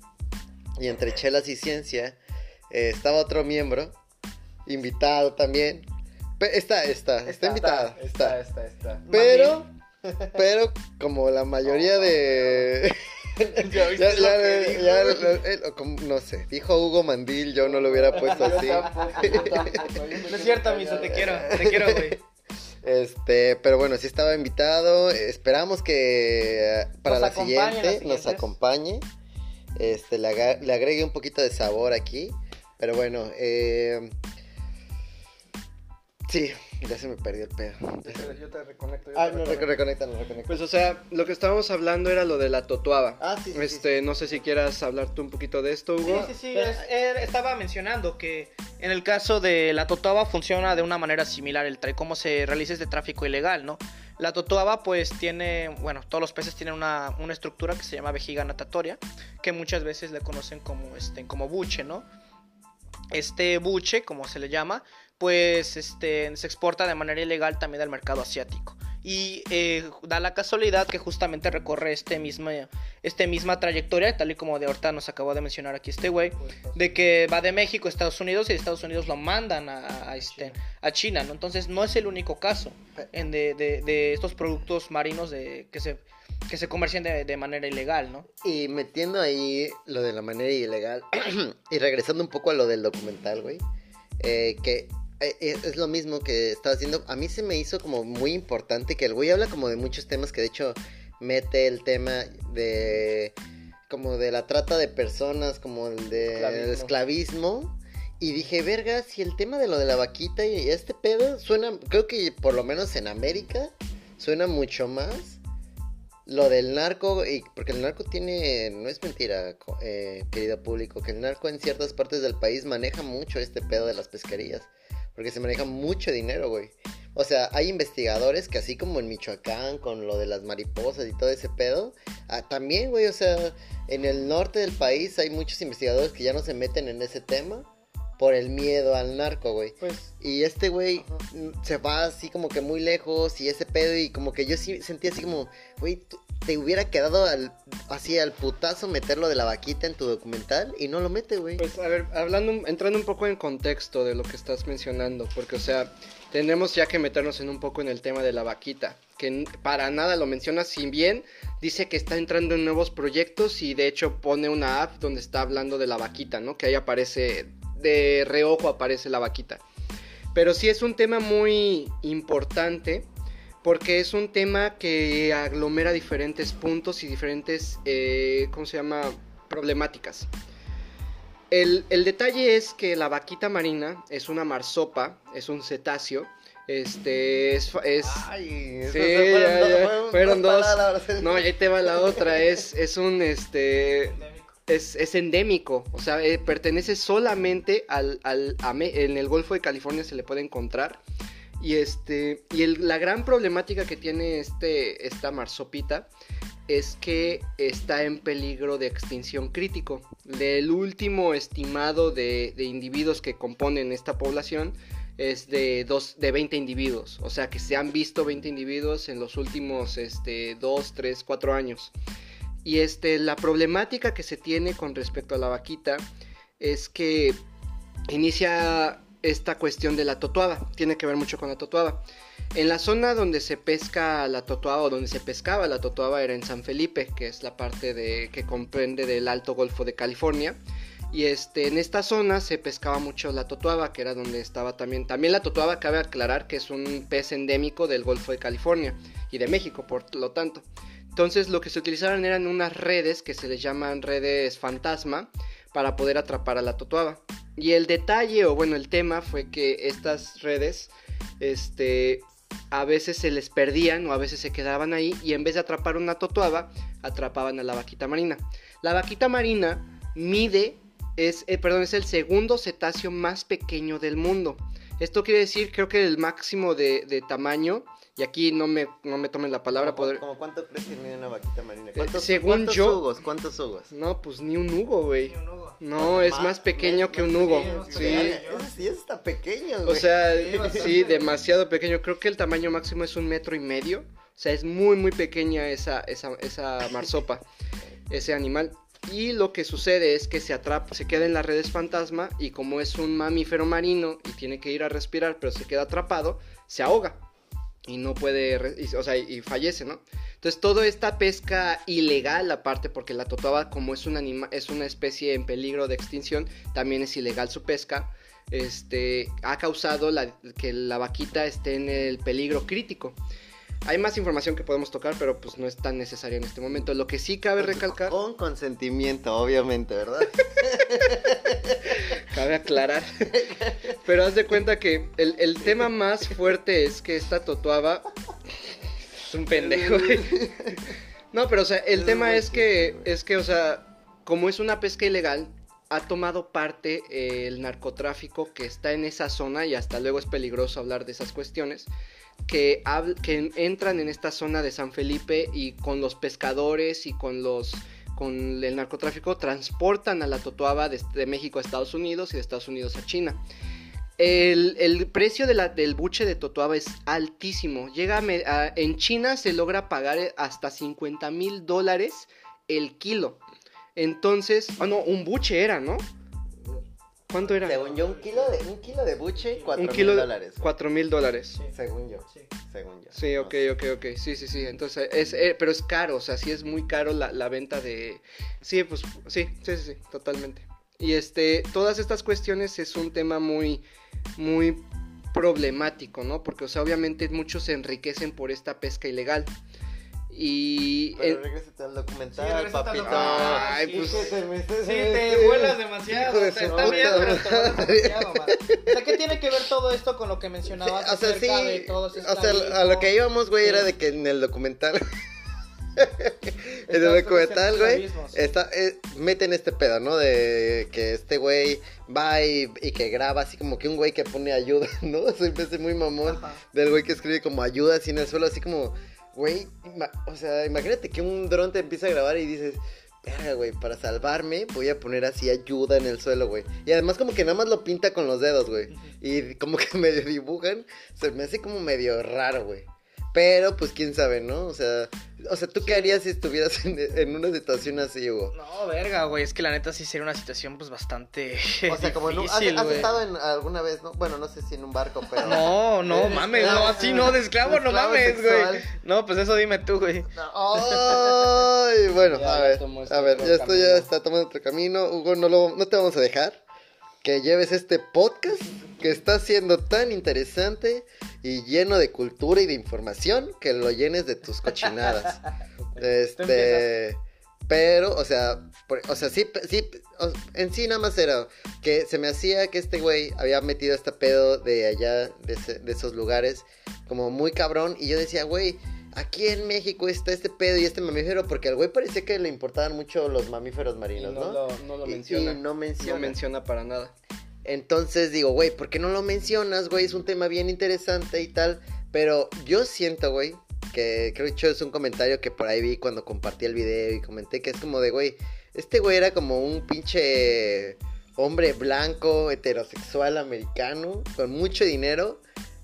y entre chelas y ciencia, eh, estaba otro miembro, invitado también. Pe- Está, está, está, invitado, está. está, está. Pero, [laughs] pero como la mayoría de... [laughs] ¿Ya viste Ya, no sé, dijo Hugo Mandil, yo no lo hubiera [laughs] puesto así. No es cierto, Miso, te quiero, te quiero, güey. Este, pero bueno, sí estaba invitado. Esperamos que eh, para Nos la siguiente nos acompañe. Este, le, le agregue un poquito de sabor aquí. Pero bueno, eh, sí, ya se me perdió el pedo. Yo te reconecto. yo Ah, te no, reconecto. reconecta, no reconecta. Pues o sea, lo que estábamos hablando era lo de la totuaba. Ah, sí, sí, sí. Este, no sé si quieras hablar tú un poquito de esto, Hugo. Sí, sí, sí. es- él estaba mencionando que en el caso de la totoaba funciona de una manera similar el tra- cómo se realiza este tráfico ilegal, ¿no? La totoaba pues tiene, bueno, todos los peces tienen una, una estructura que se llama vejiga natatoria, que muchas veces le conocen como, este, como buche, ¿no? Este buche, como se le llama, pues este, se exporta de manera ilegal también al mercado asiático. Y eh, da la casualidad que justamente recorre este misma, este misma trayectoria, tal y como de ahorita nos acabó de mencionar aquí este güey, de que va de México a Estados Unidos y Estados Unidos lo mandan a, este, a China, ¿no? Entonces no es el único caso de, de- de estos productos marinos de, que, se, que se comercian de, de manera ilegal, ¿no? Y metiendo ahí lo de la manera ilegal [clears throat] y regresando un poco a lo del documental, güey, eh, que es, es lo mismo que estaba haciendo. A mí se me hizo como muy importante que el güey habla como de muchos temas que de hecho mete el tema de como de la trata de personas, como el de Esclavismo. esclavismo. Y dije, verga, si el tema de lo de la vaquita y este pedo suena, creo que por lo menos en América suena mucho más lo del narco, y porque el narco tiene, no es mentira, eh, querido público, que el narco en ciertas partes del país maneja mucho este pedo de las pesquerías, porque se maneja mucho dinero, güey. O sea, hay investigadores que así como en Michoacán, con lo de las mariposas y todo ese pedo, ah, también, güey, o sea, en el norte del país hay muchos investigadores que ya no se meten en ese tema por el miedo al narco, güey. Pues Y este güey se va así como que muy lejos y ese pedo y como que yo sí sentí así como, güey, te hubiera quedado al, así al putazo meterlo de la vaquita en tu documental y no lo mete, güey. Pues a ver, hablando, entrando un poco en contexto de lo que estás mencionando, porque o sea, tenemos ya que meternos en un poco en el tema de la vaquita, que para nada lo menciona, si bien dice que está entrando en nuevos proyectos y de hecho pone una app donde está hablando de la vaquita, ¿no? Que ahí aparece, de reojo aparece la vaquita. Pero sí es un tema muy importante porque es un tema que aglomera diferentes puntos y diferentes, eh, ¿cómo se llama? Problemáticas. El, el detalle es que la vaquita marina es una marsopa, es un cetáceo. Este es. es Ay, Sí, esas ya, ya, fueron fueron dos. no, ahí te va la otra. Es, es un este. [laughs] es, es endémico, o sea, eh, pertenece solamente al, al en el Golfo de California se le puede encontrar. Y este y el- la gran problemática que tiene este esta marsopita es que está en peligro de extinción crítico. Del último estimado de, de individuos que componen esta población es de, dos, de 20 individuos. O sea que se han visto 20 individuos en los últimos este, 2, 3, 4 años. Y este, la problemática que se tiene con respecto a la vaquita es que inicia esta cuestión de la totuaba. Tiene que ver mucho con la totuaba. En la zona donde se pesca la totuaba o donde se pescaba la totuaba era en San Felipe, que es la parte de, que comprende del Alto Golfo de California. Y este, en esta zona se pescaba mucho la totuaba, que era donde estaba también. También la totuaba cabe aclarar que es un pez endémico del Golfo de California y de México, por lo tanto. Entonces lo que se utilizaron eran unas redes que se les llaman redes fantasma para poder atrapar a la totuaba. Y el detalle, o bueno, el tema fue que estas redes, este, a veces se les perdían o a veces se quedaban ahí y en vez de atrapar una totuaba, atrapaban a la vaquita marina. La vaquita marina mide, es, eh, perdón, es el segundo cetáceo más pequeño del mundo. Esto quiere decir, creo que el máximo de, de tamaño, y aquí no me, no me tomen la palabra, ¿Cómo, poder... cómo cuánto crees que mide una vaquita marina? ¿Cuántos, según cuántos yo- Hugos? ¿Cuántos hugos? No, pues ni un Hugo, güey. Y un Hugo. No, es más pequeño que un Hugo. pequeño, Sí. Ese sí está pequeño, O güey. sea, Sí, bastante. sí, demasiado pequeño. Creo que el tamaño máximo es un metro y medio. O sea, es muy, muy pequeña esa, esa, esa marsopa, [laughs] ese animal. Y lo que sucede es que se atrapa, se queda en las redes fantasma y como es un mamífero marino y tiene que ir a respirar, pero se queda atrapado, se ahoga y no puede, y- o sea, y fallece, ¿no? Entonces, toda esta pesca ilegal, aparte, porque la totoaba, como es, un anima es una especie en peligro de extinción, también es ilegal su pesca, este, ha causado la- que la vaquita esté en el peligro crítico. Hay más información que podemos tocar, pero pues no es tan necesaria en este momento. Lo que sí cabe recalcar, Con consentimiento, obviamente, ¿verdad? [laughs] cabe aclarar, pero haz de cuenta que el, el tema más fuerte es que esta totuaba es un pendejo. güey. No, pero o sea, el tema es que, es que, o sea, como es una pesca ilegal, ha tomado parte eh, el narcotráfico que está en esa zona y hasta luego es peligroso hablar de esas cuestiones. Que, entran en esta zona de San Felipe y con los pescadores y con los con el narcotráfico transportan a la totuaba desde México a Estados Unidos y de Estados Unidos a China. El, precio de del buche de totuaba es altísimo. Llega en China se logra pagar hasta 50 mil dólares el kilo. Entonces, ah no, un buche era, ¿no? ¿Cuánto era? Según yo, un kilo de, un kilo de buche, cuatro un kilo mil de dólares. 4 mil dólares. Sí. Según yo, Sí. según yo. Sí, ok, ok, ok. Sí, sí, sí. Entonces, es, eh, pero es caro, o sea, sí es muy caro la, la venta de... Sí, pues, sí, sí, sí, sí, totalmente. Y este, todas estas cuestiones es un tema muy, muy problemático, ¿no? Porque, o sea, obviamente muchos se enriquecen por esta pesca ilegal. Y... Pero regrésate al documental, papito. documental, Ay, sí. pues... Sí, se me- se Sí, me- te vuelas demasiado. Hijo de Está su está puta bien, pero te madre. vuelas demasiado, man. [laughs] O sea, ¿qué tiene que ver todo esto con lo que mencionabas o sea, sí, acerca de todos o sea, a lo que íbamos, güey, Sí. era de que en el documental, [laughs] en el documental, güey, está, eh, meten este pedo, ¿no? De que este güey va y, y que graba así como que un güey que pone ayuda, [laughs] ¿no? O sea, empecé muy mamón Ajá. del güey que escribe como ayuda así en el suelo, así como, güey, o sea, imagínate que un dron te empieza a grabar y dices, verga, güey, para salvarme voy a poner así ayuda en el suelo, güey. Y además como que nada más lo pinta con los dedos, güey. Y como que [laughs] medio dibujan, se me hace como medio raro, güey. Pero pues quién sabe, ¿no? O sea, o sea, ¿tú qué harías si estuvieras en, en una situación así, Hugo? No, verga, güey. Es que la neta sí sería una situación, pues, bastante. O sea, como en un- has, difícil, estado en alguna vez, ¿no? Bueno, no sé si en un barco, pero... [laughs] No, no, mames, esclavo. no, así no, de esclavo, no Esclavo mames, sexual. güey. No, pues eso dime tú, güey. Ay, [laughs] bueno, Ya, a ver, este a ver, ya esto camino. ya está tomando otro camino. Hugo, no, lo, no te vamos a dejar que lleves este podcast que está siendo tan interesante y lleno de cultura y de información que lo llenes de tus cochinadas. [laughs] este, pero, o sea, por- o sea, sí, sí, en sí nada más era que se me hacía que este güey había metido este pedo de allá, de, ese- de esos lugares, como muy cabrón, y yo decía, güey, aquí en México está este pedo y este mamífero, porque al güey parecía que le importaban mucho los mamíferos Y marinos, no, ¿no? lo, no lo Y- y menciona. no menciona. No menciona para nada. Entonces digo, güey, ¿por qué no lo mencionas, güey? Es un tema bien interesante y tal. Pero yo siento, güey, que creo que es un comentario que por ahí vi cuando compartí el video y comenté que es como de, güey, este güey era como un pinche hombre blanco, heterosexual, americano, con mucho dinero,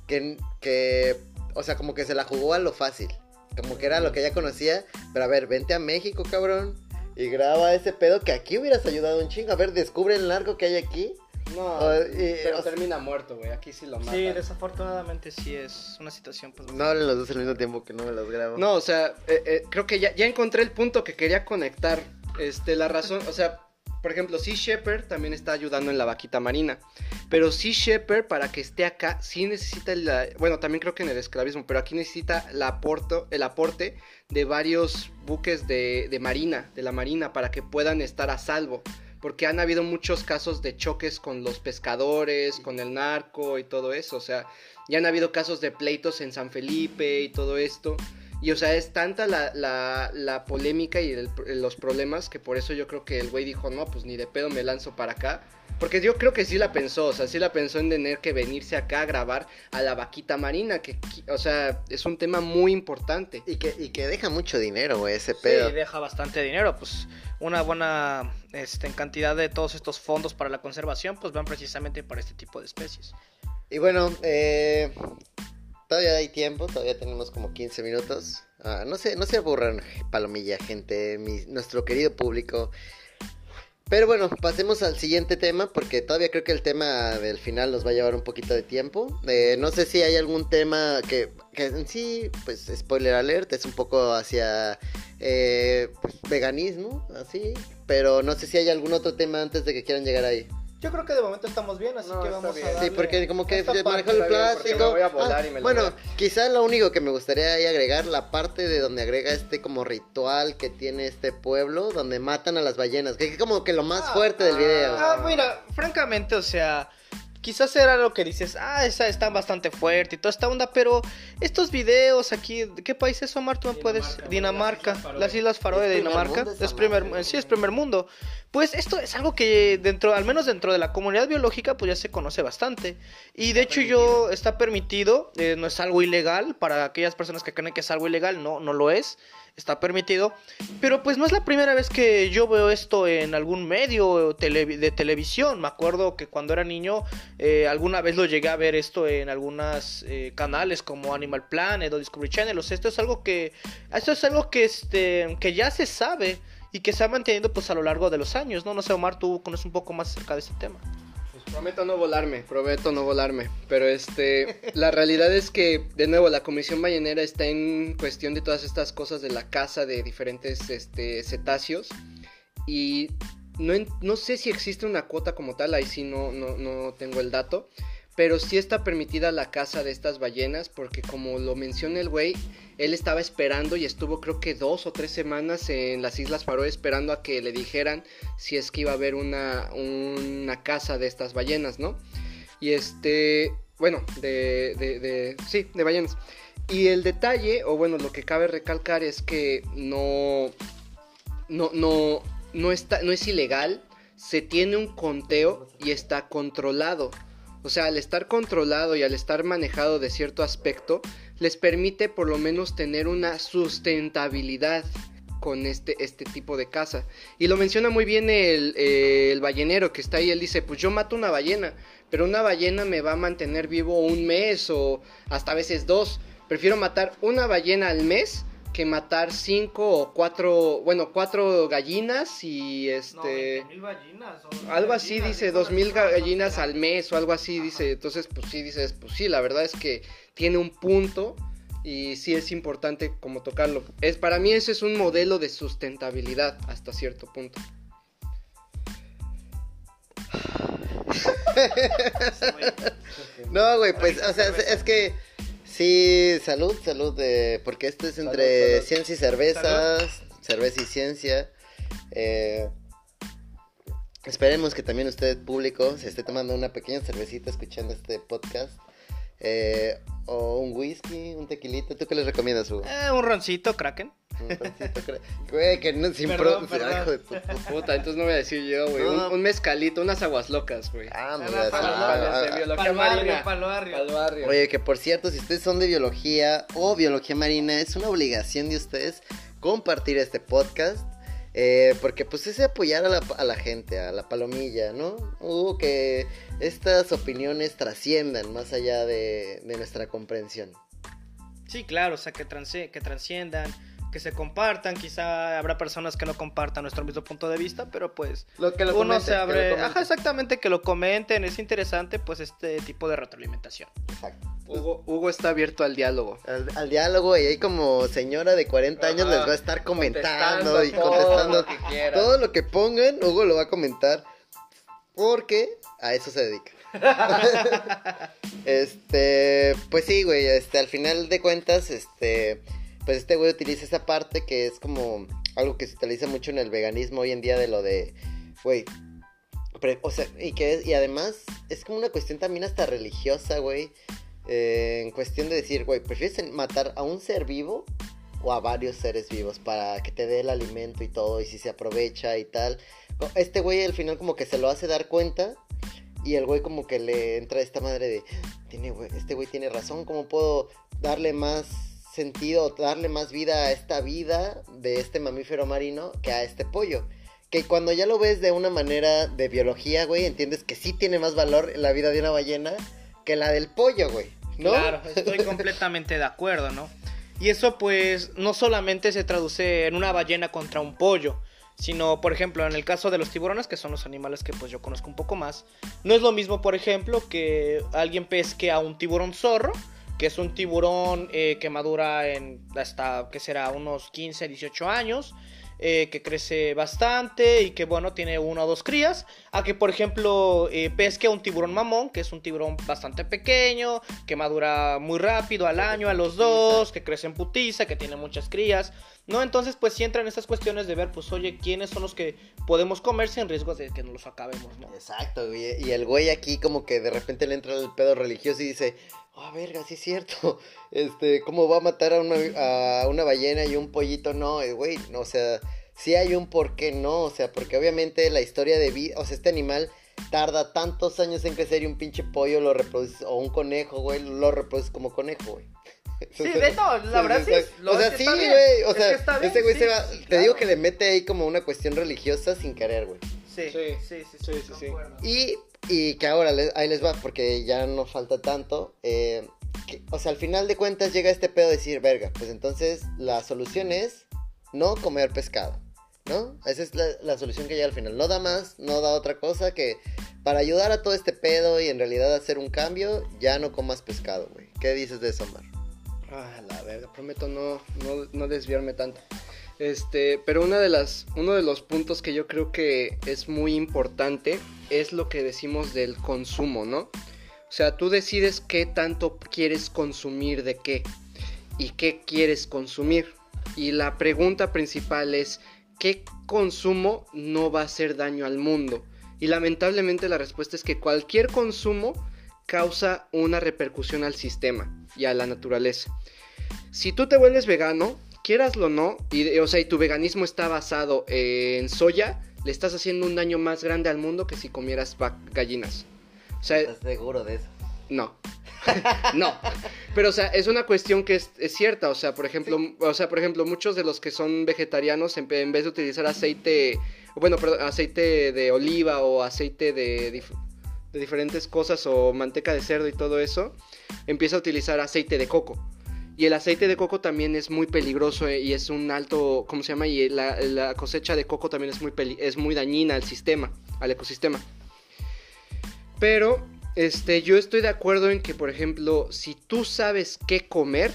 que, que, o sea, como que se la jugó a lo fácil. Como que era lo que ya conocía. Pero a ver, vente a México, cabrón. Y graba ese pedo que aquí hubieras ayudado un chingo. A ver, descubre el largo que hay aquí. No, O- y- pero o sea- termina muerto, güey. Aquí sí lo matan. Sí, desafortunadamente sí es una situación pues No hablen los dos al mismo tiempo que no me los grabo. No, o sea, eh, eh, creo que ya, ya encontré el punto que quería conectar. Este, la razón, o sea, por ejemplo, Sea Shepherd también está ayudando en la vaquita marina. Pero Sea Shepherd, para que esté acá, sí necesita la. Bueno, también creo que en el esclavismo, pero aquí necesita la aporto, el aporte de varios buques de, de marina, de la marina, para que puedan estar a salvo. Porque han habido muchos casos de choques con los pescadores, con el narco y todo eso. O sea, ya han habido casos de pleitos en San Felipe y todo esto. Y o sea, es tanta la, la, la polémica y el- los problemas que por eso yo creo que el güey dijo, no, pues ni de pedo me lanzo para acá. Porque yo creo que sí la pensó, o sea, sí la pensó en tener que venirse acá a grabar a la vaquita marina, que, o sea, es un tema muy importante. Y que, y que deja mucho dinero, güey, ese pedo. Sí, deja bastante dinero, pues una buena este, en cantidad de todos estos fondos para la conservación, pues van precisamente para este tipo de especies. Y bueno, eh, todavía hay tiempo, todavía tenemos como 15 minutos. Ah, no sé, no se aburran, palomilla, gente, mi- nuestro querido público. Pero bueno, pasemos al siguiente tema, porque todavía creo que el tema del final nos va a llevar un poquito de tiempo. Eh, no sé si hay algún tema que, que en sí, pues spoiler alert, es un poco hacia eh, pues, veganismo, así. Pero no sé si hay algún otro tema antes de que quieran llegar ahí. Yo creo que de momento estamos bien, así No, que vamos bien. a Sí, darle Sí, porque como que manejó el plástico. me voy a volar y me lo bueno, voy quizá lo único que me gustaría ahí agregar, la parte de donde agrega este como ritual que tiene este pueblo, donde matan a las ballenas, que es como que lo más Ah, fuerte del video. Ah, mira, francamente, o sea, quizás era lo que dices, ah, esa está bastante fuerte y toda esta onda, pero estos videos aquí, ¿de qué país es Omar? Tú me puedes, Dinamarca, Dinamarca, las Islas Faroe. las Islas Faroe ¿Es de Dinamarca, es primer, madre? sí es primer mundo. Pues esto es algo que dentro, al menos dentro de la comunidad biológica, pues ya se conoce bastante. Y de hecho yo, está permitido, eh, no es algo ilegal, para aquellas personas que creen que es algo ilegal, no, no lo es, está permitido. Pero pues no es la primera vez que yo veo esto en algún medio de televisión. Me acuerdo que cuando era niño eh, alguna vez lo llegué a ver esto en algunos canales como Animal Planet o Discovery Channel. Esto es algo que esto es algo que este que ya se sabe y que se ha mantenido pues a lo largo de los años, ¿no? No sé, Omar, tú conoces un poco más acerca de este tema. Prometo no volarme, prometo no volarme. Pero este, [laughs] la realidad es que, de nuevo, la Comisión Ballenera está en cuestión de todas estas cosas de la caza de diferentes este, cetáceos. Y no, no sé si existe una cuota como tal, ahí sí no, no, no tengo el dato. Pero sí está permitida la caza de estas ballenas porque como lo menciona el güey, él estaba esperando y estuvo creo que dos o tres semanas en las Islas Faroe esperando a que le dijeran si es que iba a haber una, una caza de estas ballenas, ¿no? Y este, bueno, de, de, de, sí, de ballenas. Y el detalle, o bueno, lo que cabe recalcar es que no, no, no, no, está, no es ilegal, se tiene un conteo y está controlado. O sea, al estar controlado y al estar manejado de cierto aspecto, les permite por lo menos tener una sustentabilidad con este, este tipo de caza. Y lo menciona muy bien el, el ballenero que está ahí. Él dice, pues yo mato una ballena, pero una ballena me va a mantener vivo un mes o hasta a veces dos. Prefiero matar una ballena al mes que matar cinco o cuatro, bueno, cuatro gallinas y este... Algo así dice, dos mil gallinas al mes o algo así dice. Entonces, pues sí, dices, pues sí, la verdad es que tiene un punto y sí es importante como tocarlo. Es, para mí ese es un modelo de sustentabilidad hasta cierto punto. [laughs] [laughs] No, güey, pues, o sea, es que sí, salud, salud, eh, porque esto es entre Salud, salud. ciencia y cervezas, cerveza y ciencia. Eh, esperemos que también usted, público, se esté tomando una pequeña cervecita escuchando este podcast. Eh, o un whisky, un tequilito. ¿Tú qué les recomiendas, Hugo? Eh, un roncito, Kraken. Un roncito, cra- Güey, que no, sin Perdón, pro- perdón. hijo de tu- Puta, entonces no voy a decir yo, güey. No. Un, un mezcalito, unas aguas locas, güey. Ah, Ah, mira, para para- Pa'l barrio, barrio. Al barrio. Oye, que por cierto, si ustedes son de biología o biología marina, es una obligación de ustedes compartir este podcast. Eh, porque pues es apoyar a la, gente, a la palomilla, ¿no? Hugo, que estas opiniones trasciendan más allá de, nuestra comprensión. Sí, claro, o sea, que, transi- que que se compartan. Quizá habrá personas que no compartan nuestro mismo punto de vista, pero pues Lo que lo uno comenten, se que lo abre. Ajá, exactamente, que lo comenten. Es interesante, pues, este tipo de retroalimentación. Exacto. Hugo, Hugo está abierto al diálogo. Al, al diálogo y ahí como señora de 40 años Ajá. les va a estar comentando y todo contestando lo que quiera. todo lo que pongan, Hugo lo va a comentar porque a eso se dedica. [laughs] [laughs] este, pues sí, güey, este al final de cuentas, este pues este güey utiliza esa parte que es como algo que se utiliza mucho en el veganismo hoy en día de lo de güey, o sea, y que es- y además es como una cuestión también hasta religiosa, güey. eh, en cuestión de decir, güey, ¿prefieres matar a un ser vivo o a varios seres vivos para que te dé el alimento y todo y si se aprovecha y tal? Este güey al final como que se lo hace dar cuenta y el güey como que le entra esta madre de, tiene, güey, este güey tiene razón, ¿cómo puedo darle más sentido, darle más vida a esta vida de este mamífero marino que a este pollo? Que cuando ya lo ves de una manera de biología, güey, entiendes que sí tiene más valor la vida de una ballena que la del pollo, güey. ¿No? Claro, estoy completamente de acuerdo, ¿no? Y eso pues no solamente se traduce en una ballena contra un pollo, sino por ejemplo en el caso de los tiburones, que son los animales que pues yo conozco un poco más, no es lo mismo por ejemplo que alguien pesque a un tiburón zorro, que es un tiburón eh, que madura en hasta, que será? Unos 15, 18 años, eh, que crece bastante y que bueno, tiene una o dos crías, a que por ejemplo eh, pesque a un tiburón mamón, que es un tiburón bastante pequeño, que madura muy rápido al año, a los dos, que crece en putiza, que tiene muchas crías, ¿no? Entonces pues sí entran estas cuestiones de ver, pues oye, ¿quiénes son los que podemos comer sin riesgo de que nos los acabemos, ¿no? Exacto. Y el güey aquí como que de repente le entra el pedo religioso y dice, ah, verga, sí es cierto. [laughs] Este, ¿cómo va a matar a una, a una ballena y un pollito? No, eh, güey, no, o sea, sí hay un por qué no, o sea, porque obviamente la historia de vida, o sea, este animal tarda tantos años en crecer y un pinche pollo lo reproduce, o un conejo, güey, lo reproduce como conejo, güey. [laughs] Sí, de hecho, la verdad sí, o sea, sí, güey, o Es sea, ese güey sí, se va, te digo que le mete ahí como una cuestión religiosa sin querer, güey. Sí, Sí, sí, sí, sí, sí. Y, y que ahora les- ahí les va, porque ya no falta tanto. eh, o sea, al final de cuentas llega este pedo de decir, verga, pues entonces la solución es no comer pescado, ¿no? Esa es la, la solución que llega al final. No da más, no da otra cosa que para ayudar a todo este pedo y en realidad hacer un cambio, ya no comas pescado, güey. ¿Qué dices de eso, Mar? Ah, la verga, prometo no, no, no desviarme tanto. Este, pero una de las, uno de los puntos que yo creo que es muy importante es lo que decimos del consumo, ¿no? O sea, tú decides qué tanto quieres consumir de qué y qué quieres consumir. Y la pregunta principal es, ¿qué consumo no va a hacer daño al mundo? Y lamentablemente la respuesta es que cualquier consumo causa una repercusión al sistema y a la naturaleza. Si tú te vuelves vegano, quieraslo o no, y, o sea, y tu veganismo está basado en soya, le estás haciendo un daño más grande al mundo que si comieras gallinas. O sea, ¿Estás seguro de eso? no. [laughs] no. Pero o sea, es una cuestión que es, es cierta, o sea, por ejemplo, o sea, por ejemplo, muchos de los que son vegetarianos en, en vez de utilizar aceite, bueno, perdón, aceite de oliva o aceite de, dif- de diferentes cosas o manteca de cerdo y todo eso, empieza a utilizar aceite de coco. Y el aceite de coco también es muy peligroso eh, y es un alto, ¿cómo se llama? Y la, cosecha de coco también es muy, peli- es muy dañina al sistema, al ecosistema. Pero este, yo estoy de acuerdo en que, por ejemplo, si tú sabes qué comer,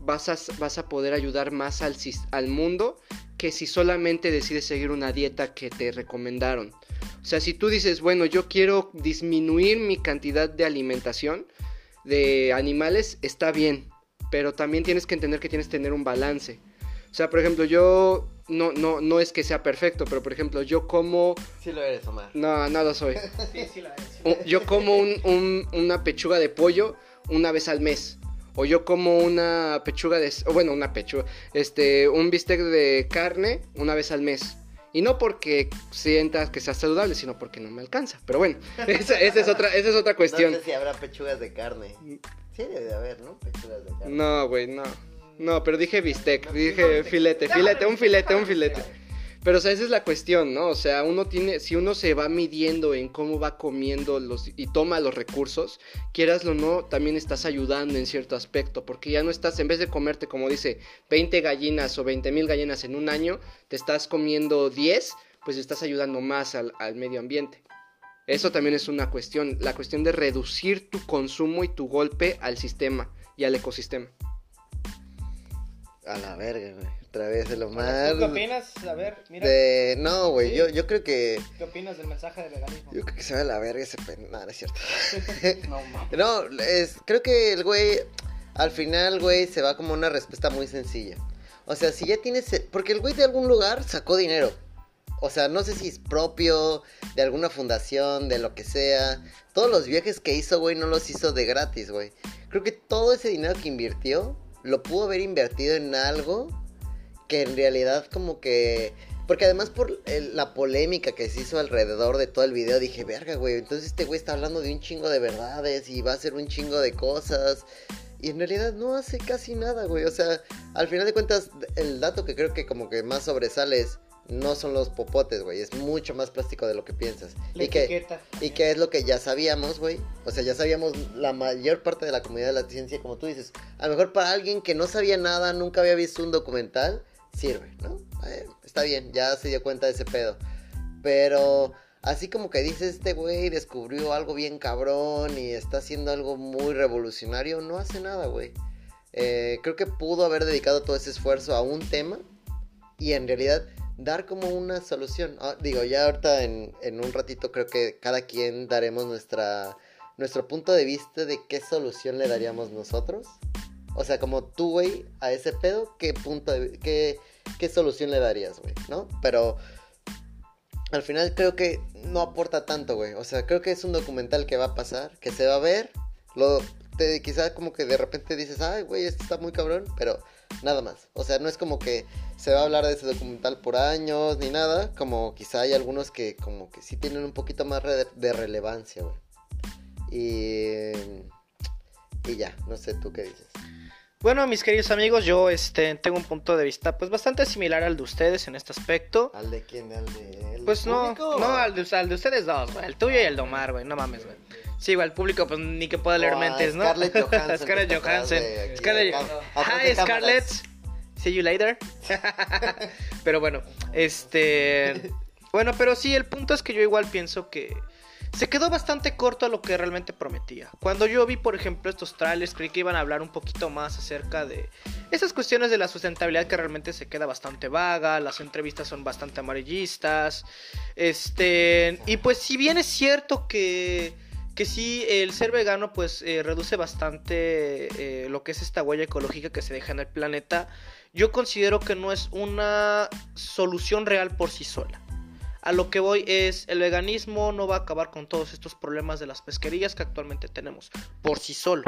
vas a, vas a poder ayudar más al, al mundo que si solamente decides seguir una dieta que te recomendaron. O sea, si tú dices, bueno, yo quiero disminuir mi cantidad de alimentación de animales, está bien. Pero también tienes que entender que tienes que tener un balance. O sea, por ejemplo, yo no, no, no es que sea perfecto, pero por ejemplo, yo como. Sí lo eres, Omar. No, no lo soy. [laughs] Sí, sí la es, sí la Un- Yo como un- un- una pechuga de pollo una vez al mes. O yo como una pechuga de... Bueno, una pechuga. Este, un bistec de carne una vez al mes. Y no porque sientas que sea saludable, sino porque no me alcanza. Pero bueno, [laughs] esa, esa es, otra, esa es otra cuestión. No sé si habrá pechugas de carne. Sí, debe de haber, ¿no? Pechugas de carne. No, güey, no. No, pero dije bistec, dije filete, filete, un filete, un filete. Pero o sea, esa es la cuestión, ¿no? O sea, uno tiene, si uno se va midiendo en cómo va comiendo los y toma los recursos, quieraslo o no, también estás ayudando en cierto aspecto, porque ya no estás, en vez de comerte, como dice, 20 gallinas o 20 mil gallinas en un año, te estás comiendo 10, pues estás ayudando más al, al medio ambiente. Eso también es una cuestión, la cuestión de reducir tu consumo y tu golpe al sistema y al ecosistema. A la verga, güey. Otra vez de lo ¿Tú más. qué opinas? A ver, mira. De... No, güey, Sí. yo, yo creo que. ¿Qué opinas del mensaje de veganismo? Yo creo que se va a la verga ese pen... No, no es cierto. [laughs] [laughs] No, mames. No, es, creo que el güey, al final, güey, se va como una respuesta muy sencilla. O sea, si ya tienes... Porque el güey de algún lugar sacó dinero. O sea, no sé si es propio, de alguna fundación, de lo que sea. Todos los viajes que hizo, güey, no los hizo de gratis, güey. Creo que todo ese dinero que invirtió, lo pudo haber invertido en algo que en realidad como que... Porque además por la polémica que se hizo alrededor de todo el video, dije, verga, güey, entonces este güey está hablando de un chingo de verdades y va a hacer un chingo de cosas. Y en realidad no hace casi nada, güey. O sea, al final de cuentas, el dato que creo que como que más sobresale es, no son los popotes, güey. Es mucho más plástico de lo que piensas. La y que, y que es lo que ya sabíamos, güey. O sea, ya sabíamos la mayor parte de la comunidad de la ciencia, como tú dices. A lo mejor para alguien que no sabía nada, nunca había visto un documental, sirve, ¿no? Eh, está bien, ya se dio cuenta de ese pedo. Pero así como que dice este güey descubrió algo bien cabrón y está haciendo algo muy revolucionario, no hace nada, güey. Eh, creo que pudo haber dedicado todo ese esfuerzo a un tema y en realidad dar como una solución. Ah, digo, ya ahorita en, en un ratito creo que cada quien daremos nuestra nuestro punto de vista de qué solución le daríamos nosotros. O sea, como tú, güey, a ese pedo, ¿qué punto de, qué, qué solución le darías, güey? ¿No? Pero al final creo que no aporta tanto, güey. O sea, creo que es un documental que va a pasar, que se va a ver. Lo, te, quizá como que de repente dices, ay, güey, esto está muy cabrón, pero nada más. O sea, no es como que se va a hablar de ese documental por años ni nada. Como quizá hay algunos que como que sí tienen un poquito más de relevancia, güey. Y, y ya, no sé tú qué dices. Bueno, mis queridos amigos, yo este, tengo un punto de vista pues bastante similar al de ustedes en este aspecto. ¿Al de quién? ¿Al de el Pues no, público? no, al de, al de ustedes dos, güey, el tuyo y el de Omar, güey, no mames, güey. Sí, güey, el público pues ni que pueda leer mentes, ¿no? Scarlett [laughs] Johansson, Scarlett Johansson. de Scarlett- de Hi, Scarlett. See you later. [laughs] pero bueno, este... Bueno, pero sí, el punto es que yo igual pienso que se quedó bastante corto a lo que realmente prometía. Cuando yo vi, por ejemplo, estos trailers, creí que iban a hablar un poquito más acerca de esas cuestiones de la sustentabilidad que realmente se queda bastante vaga, las entrevistas son bastante amarillistas. Este, y pues si bien es cierto que que sí, el ser vegano pues eh, reduce bastante eh, lo que es esta huella ecológica que se deja en el planeta. Yo considero que no es una solución real por sí sola. A lo que voy es, el veganismo no va a acabar con todos estos problemas de las pesquerías que actualmente tenemos por sí solo.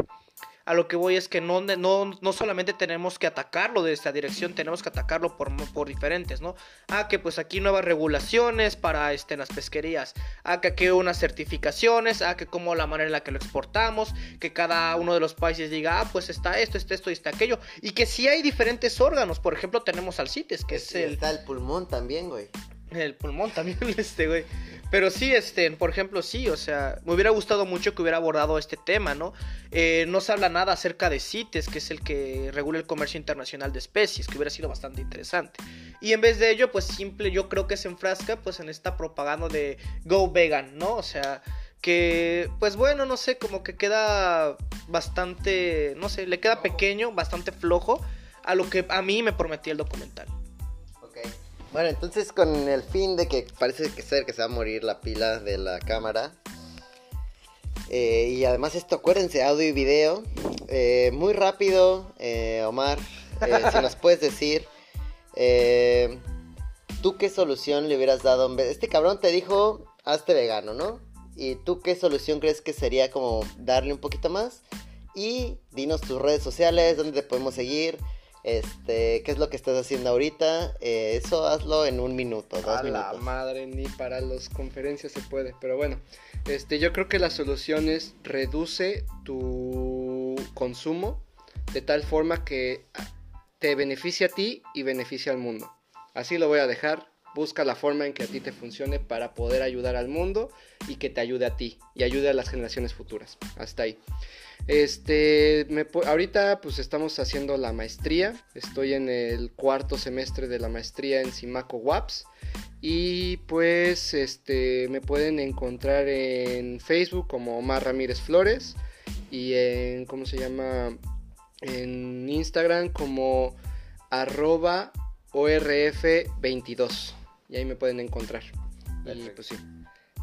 A lo que voy es que no, no, no solamente tenemos que atacarlo de esta dirección, tenemos que atacarlo por, por diferentes, ¿no? Ah, que pues aquí nuevas regulaciones para este, en las pesquerías. Ah, que aquí unas certificaciones. Ah, que como la manera en la que lo exportamos. Que cada uno de los países diga, ah, pues está esto, está esto y está aquello. Y que sí hay diferentes órganos. Por ejemplo, tenemos al CITES, que es Y el, Está el pulmón también, güey. El pulmón también, [laughs] este, güey. Pero sí, este, por ejemplo, sí, o sea, me hubiera gustado mucho que hubiera abordado este tema, ¿no? Eh, no se habla nada acerca de CITES, que es el que regula el comercio internacional de especies, que hubiera sido bastante interesante. Y en vez de ello, pues simple, yo creo que se enfrasca, pues, en esta propaganda de Go Vegan, ¿no? O sea, que, pues bueno, no sé, como que queda bastante, no sé, le queda pequeño, bastante flojo a lo que a mí me prometía el documental. Bueno, entonces con el fin de que parece que ser que se va a morir la pila de la cámara. eh, y además esto, acuérdense, audio y video. eh, muy rápido, eh, Omar, eh, [laughs] si nos puedes decir, ¿tú qué solución le hubieras dado? Este cabrón te dijo, hazte vegano, ¿no? ¿Y tú qué solución crees que sería como darle un poquito más? Y dinos tus redes sociales, dónde te podemos seguir. Este, ¿qué es lo que estás haciendo ahorita? Eh, eso hazlo en un minuto, dos A la madre, ni para las conferencias se puede. Pero bueno, este, yo creo que la solución es reduce tu consumo de tal forma que te beneficie a ti y beneficie al mundo. Así lo voy a dejar. Busca la forma en que a ti te funcione para poder ayudar al mundo y que te ayude a ti y ayude a las generaciones futuras. Hasta ahí. Este, me ahorita pues estamos haciendo la maestría. Estoy en el cuarto semestre de la maestría en Simaco WAPS. Y pues este me pueden encontrar en Facebook como Omar Ramírez Flores y en ¿cómo se llama? en Instagram como arroba orf22 y ahí me pueden encontrar. Y Perfecto. pues sí.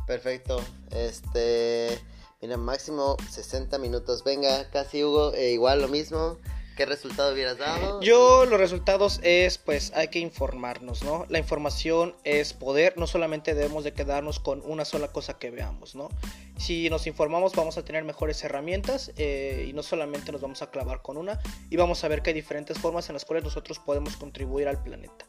Perfecto. Este, mira, máximo 60 minutos. Venga, casi Hugo, eh, igual lo mismo. ¿Qué resultado hubieras dado? Yo los resultados es pues hay que informarnos, ¿no? La información es poder, no solamente debemos de quedarnos con una sola cosa que veamos, ¿no? Si nos informamos vamos a tener mejores herramientas eh, y no solamente nos vamos a clavar con una y vamos a ver que hay diferentes formas en las cuales nosotros podemos contribuir al planeta.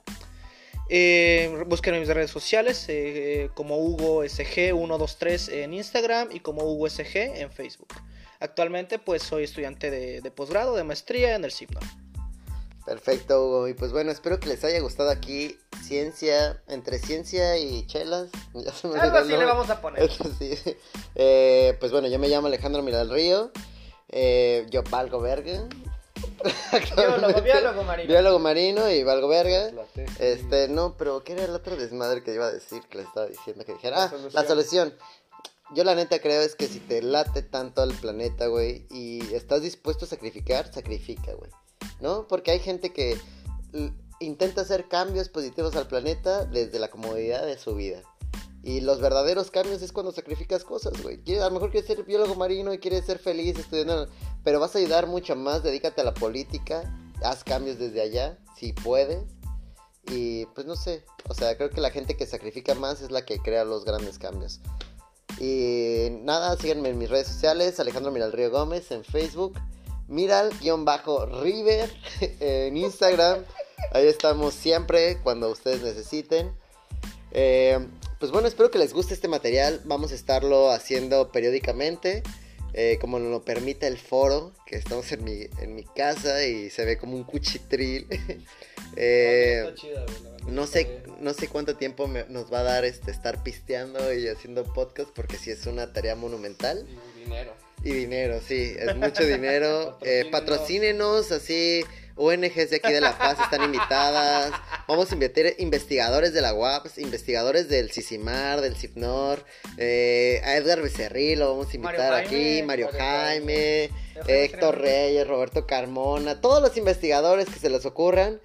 Eh, busquen en mis redes sociales eh, como Hugo SG123 en Instagram y como Hugo SG en Facebook. Actualmente pues soy estudiante de, de posgrado, de maestría en el CIPNOR. Perfecto, Hugo. Y pues bueno, espero que les haya gustado aquí ciencia, entre ciencia y chelas. [laughs] Ya se me olvidó Algo así le vamos a poner. Eh, pues bueno, yo me llamo Alejandro Miral Río. Eh, yo valgo verga. Biólogo, [laughs] biólogo marino. Biólogo marino y valgo verga. Este, no, pero ¿qué era el otro desmadre que iba a decir? Que les estaba diciendo que dijera. La Ah, solución. la solución. Yo la neta creo es que si te late tanto al planeta, güey, y estás dispuesto a sacrificar, sacrifica, güey. ¿No? Porque hay gente que intenta hacer cambios positivos al planeta desde la comodidad de su vida. Y los verdaderos cambios es cuando sacrificas cosas, güey. A lo mejor quieres ser biólogo marino y quieres ser feliz estudiando, pero vas a ayudar mucho más, dedícate a la política, haz cambios desde allá, si puedes. Y pues no sé, o sea, creo que la gente que sacrifica más es la que crea los grandes cambios. Y nada, síganme en mis redes sociales, Alejandro Miral Río Gómez en Facebook, Miral-River [laughs] en Instagram. Ahí estamos siempre cuando ustedes necesiten. Eh, pues bueno, espero que les guste este material. Vamos a estarlo haciendo periódicamente. eh, como nos lo permite el foro, que estamos en mi, en mi casa y se ve como un cuchitril. [laughs] Eh, no sé, no sé cuánto tiempo me- nos va a dar este estar pisteando y haciendo podcast porque sí es una tarea monumental. dinero. Y dinero, sí, es mucho dinero. [laughs] Eh, patrocínenos, así, ONGs de aquí de La Paz están invitadas. Vamos a invitar investigadores de la UAPS, investigadores del CICIMAR, del CIPNOR, eh, a Edgar Becerril lo vamos a invitar Mario aquí, Jaime, Mario Jaime, Jaime. Héctor Reyes, Roberto Carmona, todos los investigadores que se les ocurran.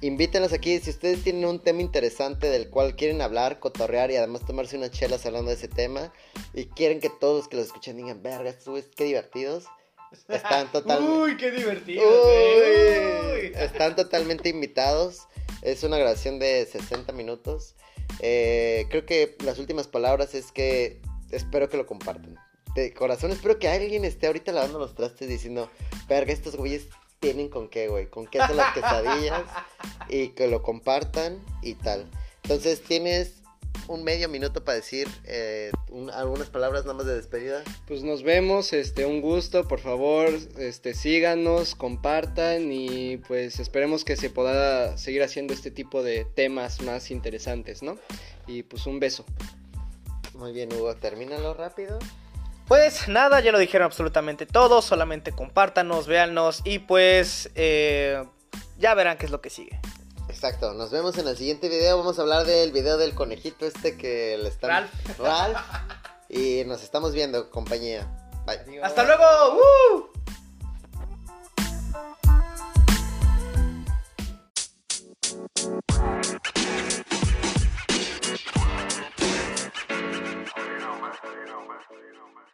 Invítenlos aquí, si ustedes tienen un tema interesante del cual quieren hablar, cotorrear y además tomarse unas chelas hablando de ese tema y quieren que todos los que los escuchen digan, verga, qué divertidos, están totalmente... Uy, qué divertido. Uy, están totalmente invitados. Es una grabación de 60 minutos. Eh, creo que las últimas palabras es que espero que lo compartan. De corazón, espero que alguien esté ahorita lavando los trastes diciendo, verga, estos güeyes tienen con qué, güey, con qué hacen las [laughs] quesadillas y que lo compartan y tal. Entonces tienes un medio minuto para decir eh, un- algunas palabras nada más de despedida. Pues nos vemos, este, un gusto, por favor, este, síganos, compartan y pues esperemos que se pueda seguir haciendo este tipo de temas más interesantes, ¿no? Y pues un beso. Muy bien, Hugo, termínalo rápido. Pues nada, ya lo dijeron absolutamente todo. Solamente compártanos, véannos y pues eh, ya verán qué es lo que sigue. Exacto, nos vemos en el siguiente video. Vamos a hablar del video del conejito este que le está. Ralph. Ralph. y nos estamos viendo, compañía. Bye. Hasta luego. Know, man.